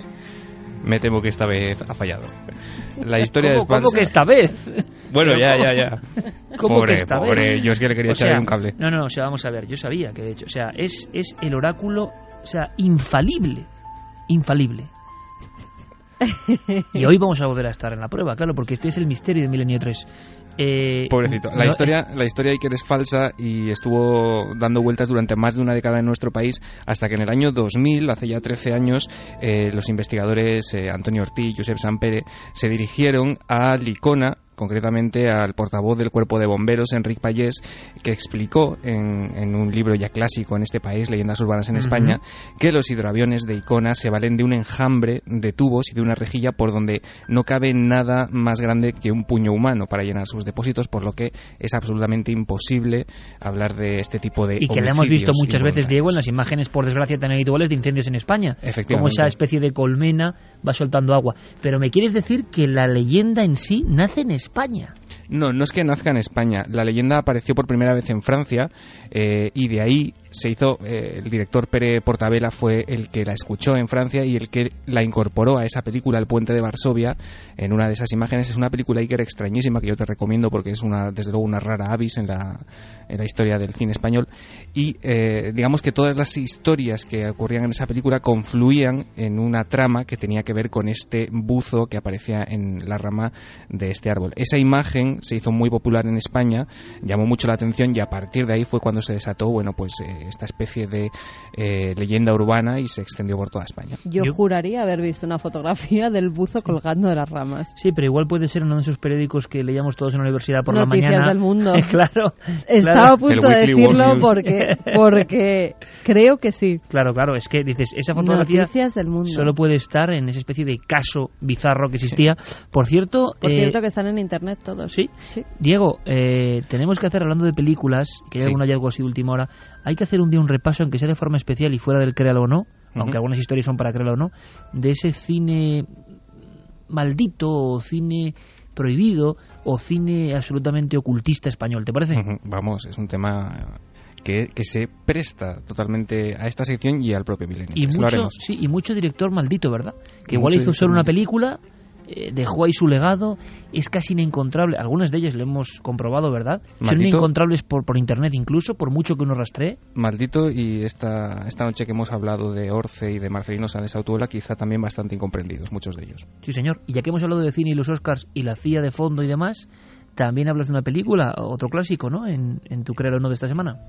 Me temo que esta vez ha fallado. La historia ¿Cómo, es falsa. ¿Cómo que esta vez? Bueno, ya, ya, ya. ¿Cómo pobre, que esta pobre. vez? Yo es que le quería O echar sea, un cable. No, no, o sea, vamos a ver. Yo sabía que de hecho, o sea, es, es el oráculo, o sea, infalible. Infalible. Y hoy vamos a volver a estar en la prueba, claro, porque este es el misterio de Milenio 3. Eh, Pobrecito. La no- historia, la historia de Iker es falsa y estuvo dando vueltas durante más de una década en nuestro país hasta que en el año 2000, hace ya 13 años, eh, los investigadores eh, Antonio Ortiz y Josep Sampere se dirigieron a Licona concretamente al portavoz del cuerpo de bomberos, Enrique Payés, que explicó en, en un libro ya clásico en este país, Leyendas Urbanas en. España, que los hidroaviones de Icona se valen de un enjambre de tubos y de una rejilla por donde no cabe nada más grande que un puño humano para llenar sus depósitos, por lo que es absolutamente imposible hablar de este tipo de y que la hemos visto muchas veces. Diego, en las imágenes, por desgracia, tan habituales de incendios en España. Como Efectivamente. esa especie de colmena va soltando agua. Pero me quieres decir que la leyenda en sí nace en España. España. No, no es que nazca en España. La leyenda apareció por primera vez en Francia eh, y de ahí se hizo. eh, el director Pere Portabella fue el que la escuchó en Francia y el que la incorporó a esa película, El Puente de Varsovia, en una de esas imágenes. Es una película Iker extrañísima que yo te recomiendo porque es una, desde luego, una rara avis en la, en la historia del cine español. Y eh, digamos que todas las historias que ocurrían en esa película confluían en una trama que tenía que ver con este buzo que aparecía en la rama de este árbol. Esa imagen se hizo muy popular en España, llamó mucho la atención y a partir de ahí fue cuando se desató, bueno, pues eh, esta especie de eh, leyenda urbana y se extendió por toda España. Yo, Yo- juraría haber visto una fotografía del buzo colgando de las ramas. Sí, pero igual puede ser uno de esos periódicos que leíamos todos en la universidad por Noticias la mañana. del mundo. claro. Estaba claro. a punto de decirlo porque, porque creo que sí. Claro, claro, es que dices, esa fotografía Noticias del mundo. solo puede estar en esa especie de caso bizarro que existía. Por cierto, Por eh, cierto que están en internet todos. ¿sí? Sí. Diego, eh, tenemos que hacer, hablando de películas, que hay Sí. algún hallazgo así de última hora, hay que hacer un día un repaso, aunque sea de forma especial y fuera del créalo o no, aunque algunas historias son para créalo o no, de ese cine maldito o cine prohibido o cine absolutamente ocultista español, ¿te parece? Vamos, es un tema que, que se presta totalmente a esta sección y al propio milenio. Y mucho, sí, y mucho director maldito, ¿verdad? Que igual hizo solo una película, eh, dejó ahí su legado, es casi inencontrable. Algunas de ellas lo hemos comprobado, ¿verdad? Son inencontrables por, por internet incluso, por mucho que uno rastree. Maldito y esta, esta noche que hemos hablado de Orce y de Marcelino Sáenz Autuola quizá también bastante incomprendidos, muchos de ellos. Sí, señor. Y ya que hemos hablado de cine y los Oscars y la CIA de fondo y demás, también hablas de una película, otro clásico, ¿no? En, en tu Creer o No de esta semana.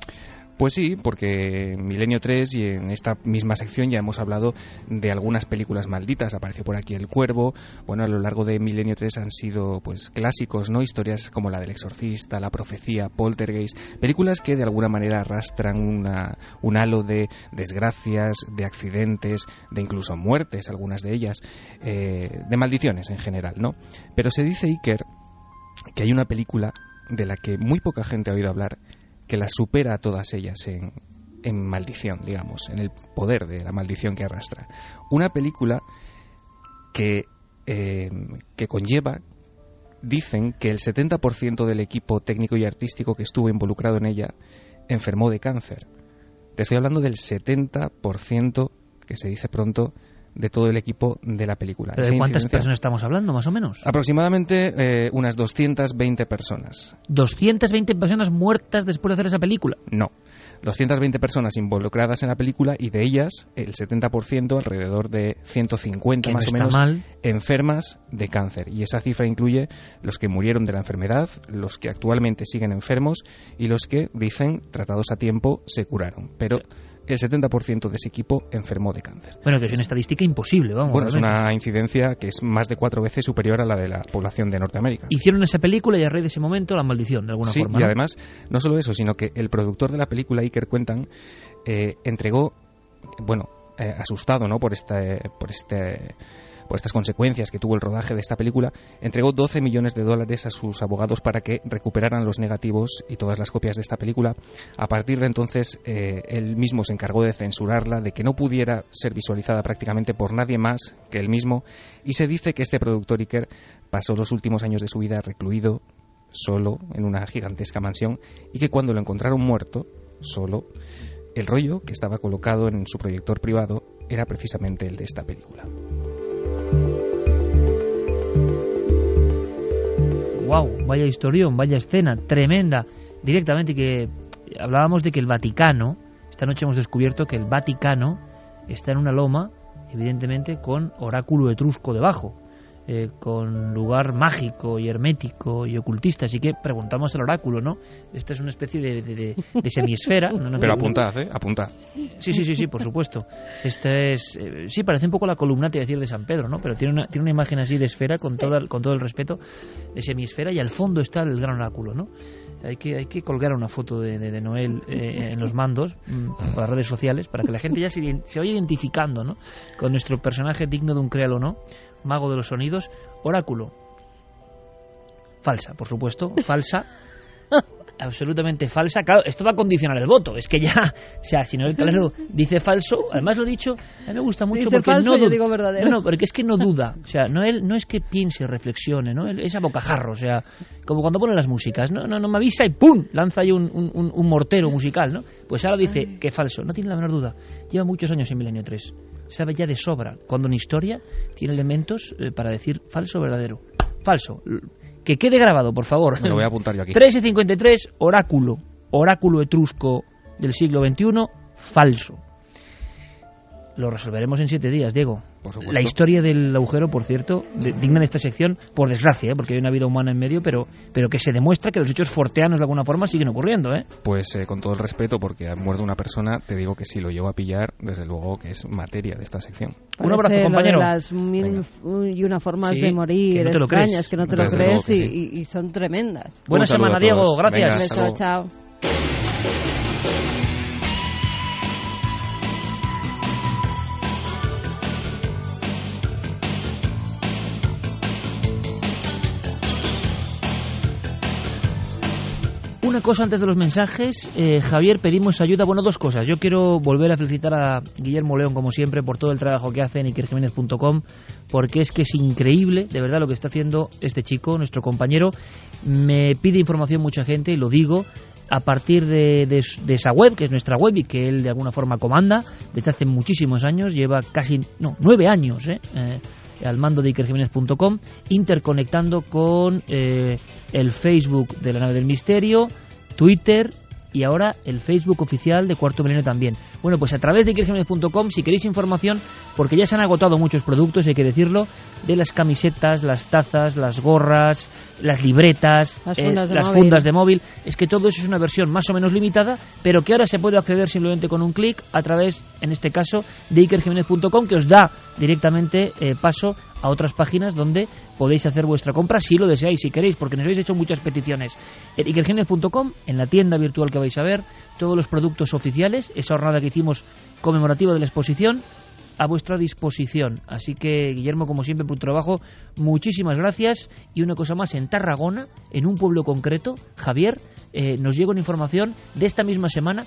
Pues sí, porque en Milenio 3 y en esta misma sección ya hemos hablado de algunas películas malditas. Apareció por aquí El Cuervo. Bueno, a lo largo de Milenio 3 han sido pues clásicos, ¿no? Historias como la del exorcista, La profecía, Poltergeist. Películas que de alguna manera arrastran una, un halo de desgracias, de accidentes, de incluso muertes, algunas de ellas, eh, de maldiciones en general, ¿no? Pero se dice, Iker, que hay una película de la que muy poca gente ha oído hablar que las supera a todas ellas en, en maldición, digamos, en el poder de la maldición que arrastra. Una película que, eh, que conlleva, dicen que el 70% del equipo técnico y artístico que estuvo involucrado en ella enfermó de cáncer. Te estoy hablando del 70%, que se dice pronto, de todo el equipo de la película. ¿Pero Esa ¿De cuántas personas estamos hablando, más o menos? Aproximadamente eh, unas 220 personas. 220 personas muertas después de hacer esa película. No. 220 personas involucradas en la película y de ellas el 70%, alrededor de 150 Que más no o menos, mal. enfermas de cáncer. Y esa cifra incluye los que murieron de la enfermedad, los que actualmente siguen enfermos y los que, dicen, tratados a tiempo, se curaron. Pero el 70% de ese equipo enfermó de cáncer. Bueno, que es una estadística imposible, vamos. Bueno, es una incidencia que es más de cuatro veces superior a la de la población de Norteamérica. Hicieron esa película y a raíz de ese momento la maldición, de alguna forma. Sí, y además, no solo eso, sino que el productor de la película, Iker Cuentan, eh, entregó, bueno, eh, asustado ¿no? por, este, por este por estas consecuencias que tuvo el rodaje de esta película, entregó 12 millones de dólares a sus abogados para que recuperaran los negativos y todas las copias de esta película. A partir de entonces, eh, él mismo se encargó de censurarla, de que no pudiera ser visualizada prácticamente por nadie más que él mismo, y se dice que este productor Iker pasó los últimos años de su vida recluido solo en una gigantesca mansión y que cuando lo encontraron muerto, solo, el rollo que estaba colocado en su proyector privado era precisamente el de esta película. Wow, vaya historión, vaya escena, tremenda, directamente que hablábamos de que el Vaticano, esta noche hemos descubierto que el Vaticano está en una loma, evidentemente con oráculo etrusco debajo. Eh, con lugar mágico y hermético y ocultista. Así que preguntamos al oráculo, ¿no? Esta es una especie de, de, semisfera. Pero apuntad, ¿eh? Apuntad. Sí, sí, sí, sí, por supuesto. Esta es, eh, sí, parece un poco la columna, te decir, de San Pedro, ¿no? Pero tiene una, tiene una imagen así de esfera, con, toda, con todo el respeto, de semisfera, y al fondo está el gran oráculo, ¿no? hay que, hay que colgar una foto de, de, Noel eh, en los mandos mm, por las redes sociales para que la gente ya se, se vaya identificando ¿no? con nuestro personaje digno de un créalo o no mago de los sonidos, oráculo. Falsa, por supuesto, falsa. absolutamente falsa. Claro, esto va a condicionar el voto. Es que ya, o sea, si no el Calero dice falso, además lo he dicho, a mí me gusta mucho porque falso, no, yo digo verdadero. No, no, porque es que no duda. O sea, no él no es que piense, reflexione, ¿no? Él es a bocajarro, o sea, como cuando pone las músicas, no, no, no me avisa y ¡pum! lanza ahí un, un, un mortero musical, ¿no? Pues ahora dice que falso, no tiene la menor duda. Lleva muchos años en Milenio 3 sabe ya de sobra cuando una historia tiene elementos eh, para decir falso o verdadero. Falso. Que quede grabado, por favor. Me lo voy a apuntar yo aquí. 1353, oráculo. Oráculo etrusco del siglo XXI, falso. Lo resolveremos en siete días, Diego. La historia del agujero, por cierto, digna de esta sección, por desgracia, ¿eh? porque hay una vida humana en medio, pero, pero que se demuestra que los hechos forteanos de alguna forma siguen ocurriendo. ¿eh? Pues eh, con todo el respeto, porque ha muerto una persona, te digo que si lo llevo a pillar, desde luego que es materia de esta sección. Un abrazo, compañero. las mil y una formas de morir que no extrañas, que no te lo crees y, son tremendas. Buena semana, Diego. Gracias. chao. Una cosa antes de los mensajes, eh, Javier, pedimos ayuda. Bueno, dos cosas. Yo quiero volver a felicitar a Guillermo León, como siempre, por todo el trabajo que hace en ikerjiménez.com, porque es que es increíble, de verdad, lo que está haciendo este chico, nuestro compañero. Me pide información mucha gente, y lo digo, a partir de, esa web, que es nuestra web y que él de alguna forma comanda desde hace muchísimos años, lleva casi, no, nueve años, ¿eh? eh al mando de ikerjiménez.com, interconectando con eh, el Facebook de la nave del misterio, Twitter y ahora el Facebook oficial de Cuarto Milenio también. Bueno, pues a través de ikerjiménez.com, si queréis información, porque ya se han agotado muchos productos, hay que decirlo, de las camisetas, las tazas, las gorras, las libretas, las, eh, fundas, de móvil. Es que todo eso es una versión más o menos limitada, pero que ahora se puede acceder simplemente con un clic a través, en este caso, de ikerjiménez.com, que os da directamente eh, paso a otras páginas donde podéis hacer vuestra compra si lo deseáis, si queréis, porque nos habéis hecho muchas peticiones. En en la tienda virtual que vais a ver, todos los productos oficiales, esa jornada que hicimos conmemorativa de la exposición, a vuestra disposición. Así que, Guillermo, como siempre, por tu trabajo, muchísimas gracias. Y una cosa más, en Tarragona, en un pueblo concreto, Javier, eh, nos llega una información de esta misma semana.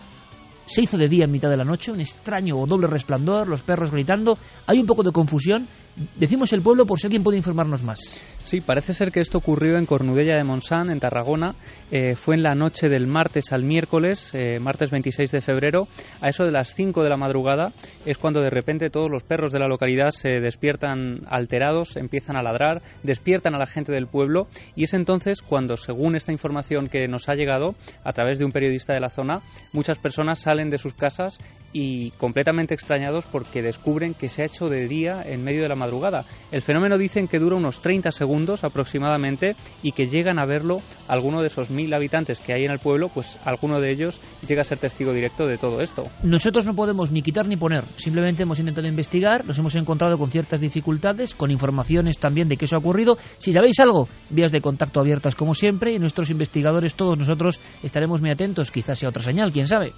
Se hizo de día en mitad de la noche, un extraño o doble resplandor, los perros gritando. Hay un poco de confusión Decimos el pueblo por si alguien puede informarnos más. Sí, parece ser que esto ocurrió en Cornudella de Montsant, en Tarragona. Eh, fue en la noche del martes al miércoles, eh, martes 26 de febrero. A eso de las 5 de la madrugada es cuando de repente todos los perros de la localidad se despiertan alterados, empiezan a ladrar, despiertan a la gente del pueblo y es entonces cuando, según esta información que nos ha llegado a través de un periodista de la zona, muchas personas salen de sus casas y completamente extrañados porque descubren que se ha hecho de día en medio de la madrugada. El fenómeno dicen que dura unos 30 segundos segundos aproximadamente y que llegan a verlo alguno de esos mil habitantes que hay en el pueblo, pues alguno de ellos llega a ser testigo directo de todo esto. Nosotros no podemos ni quitar ni poner, simplemente hemos intentado investigar, nos hemos encontrado con ciertas dificultades, con informaciones también de que eso ha ocurrido. Si sabéis algo, vías de contacto abiertas como siempre y nuestros investigadores, todos nosotros estaremos muy atentos, quizás sea otra señal, quién sabe.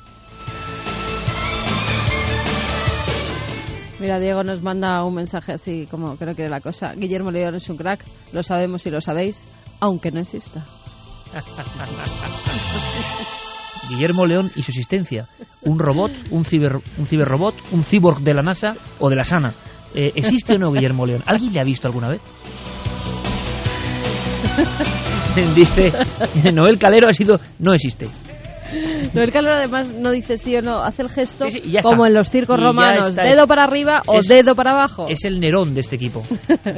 Mira, Diego nos manda un mensaje así como creo que la cosa. Guillermo León es un crack, lo sabemos y lo sabéis, aunque no exista. Guillermo León y su existencia. Un robot, un, ciber, un ciberrobot, un cyborg de la NASA o de la Sana. Eh, ¿Existe o no Guillermo León? ¿Alguien le ha visto alguna vez? Dice Noel Calero ha sido no existe. Noel Calero además no dice sí o no, hace el gesto como en los circos romanos, dedo para arriba o dedo para abajo. Es el Nerón de este equipo.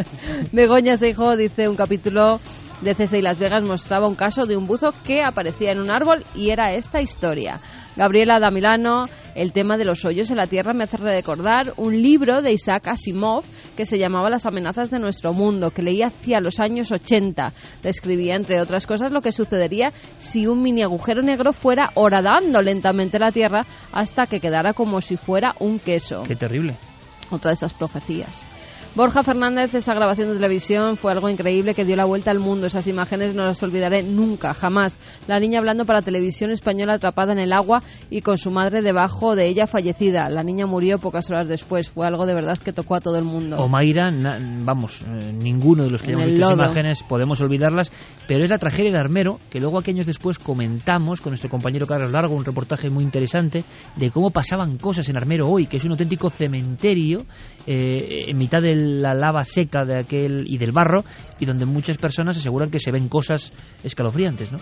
Begoña Seijo dice un capítulo de CSI Las Vegas mostraba un caso de un buzo que aparecía en un árbol y era esta historia. Gabriela Damilano, el tema de los hoyos en la Tierra me hace recordar un libro de Isaac Asimov que se llamaba Las amenazas de nuestro mundo, que leí hacia los años 80. Describía, entre otras cosas, lo que sucedería si un mini agujero negro fuera horadando lentamente la Tierra hasta que quedara como si fuera un queso. Qué terrible. Otra de esas profecías. Borja Fernández, esa grabación de televisión fue algo increíble que dio la vuelta al mundo. Esas imágenes no las olvidaré nunca, jamás. La niña hablando para televisión española atrapada en el agua y con su madre debajo de ella fallecida. La niña murió pocas horas después. Fue algo de verdad que tocó a todo el mundo. O Mayra, vamos, eh, ninguno de los que hemos visto imágenes podemos olvidarlas, pero es la tragedia de Armero, que luego aquí años después comentamos con nuestro compañero Carlos Largo, un reportaje muy interesante de cómo pasaban cosas en Armero hoy, que es un auténtico cementerio eh, en mitad del la lava seca de aquel y del barro y donde muchas personas aseguran que se ven cosas escalofriantes, ¿no?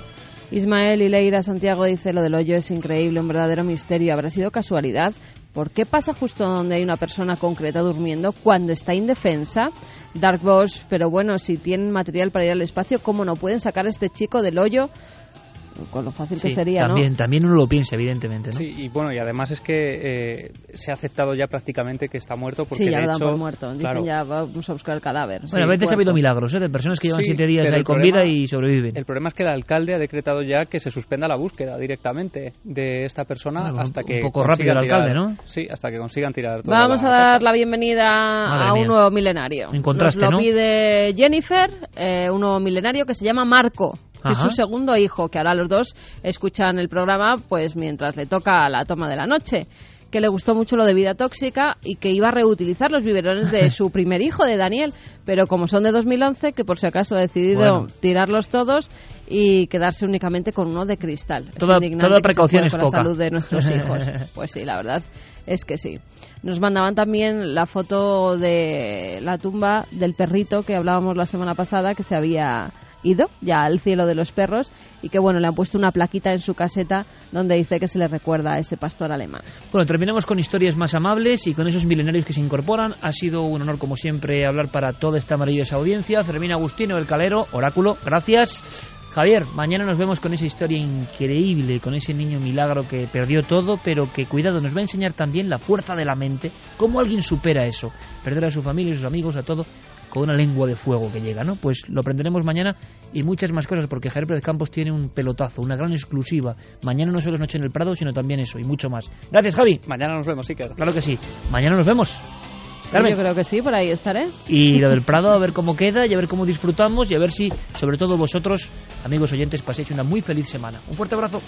Ismael y Leira Santiago dice lo del hoyo es increíble, un verdadero misterio. ¿Habrá sido casualidad? ¿Por qué pasa justo donde hay una persona concreta durmiendo cuando está indefensa? Dark Boss, pero bueno, si tienen material para ir al espacio, ¿cómo no pueden sacar a este chico del hoyo? Con lo fácil que sería, también, ¿no? También uno lo piensa, evidentemente, ¿no? Sí, y bueno, y además es que eh, se ha aceptado ya prácticamente que está muerto porque sí, ya de lo dan por muerto. Dicen ya vamos a buscar el cadáver. Bueno, a veces ha habido milagros, ¿eh? De personas que llevan siete días ahí con vida y sobreviven. El problema es que el alcalde ha decretado ya que se suspenda la búsqueda directamente de esta persona hasta que un poco rápido el alcalde, ¿no? Sí, hasta que consigan tirar todo Vamos a dar la bienvenida a un nuevo milenario. En contraste, Nos lo pide Jennifer, eh, un nuevo milenario que se llama Marco que es su segundo hijo, que ahora los dos escuchan el programa pues mientras le toca la toma de la noche que le gustó mucho lo de vida tóxica y que iba a reutilizar los biberones de su primer hijo, de Daniel, pero como son de 2011, que por si acaso ha decidido tirarlos todos y quedarse únicamente con uno de cristal. Toda, toda precaución es la salud de nuestros hijos. Pues sí, la verdad es que sí. Nos mandaban también la foto de la tumba del perrito que hablábamos la semana pasada, que se había ido ya al cielo de los perros y que bueno le han puesto una plaquita en su caseta donde dice que se le recuerda a ese pastor alemán. Bueno, terminamos con historias más amables y con esos milenarios que se incorporan. Ha sido un honor como siempre hablar para toda esta maravillosa audiencia. Fermín Agustino, el Calero, Oráculo, gracias. Javier, mañana nos vemos con esa historia increíble, con ese niño milagro que perdió todo, pero que, cuidado, nos va a enseñar también la fuerza de la mente, cómo alguien supera eso, perder a su familia, a sus amigos, a todo, con una lengua de fuego que llega, ¿no? Pues lo aprenderemos mañana y muchas más cosas, porque Javier Pérez Campos tiene un pelotazo, una gran exclusiva. Mañana no solo es Noche en el Prado, sino también eso y mucho más. Gracias, Javi. Mañana nos vemos, sí, claro. Claro que sí. Mañana nos vemos. yo creo que sí, por ahí estaré. Y lo del Prado, a ver cómo queda y a ver cómo disfrutamos y a ver si, sobre todo vosotros, amigos oyentes, paséis una muy feliz semana. Un fuerte abrazo.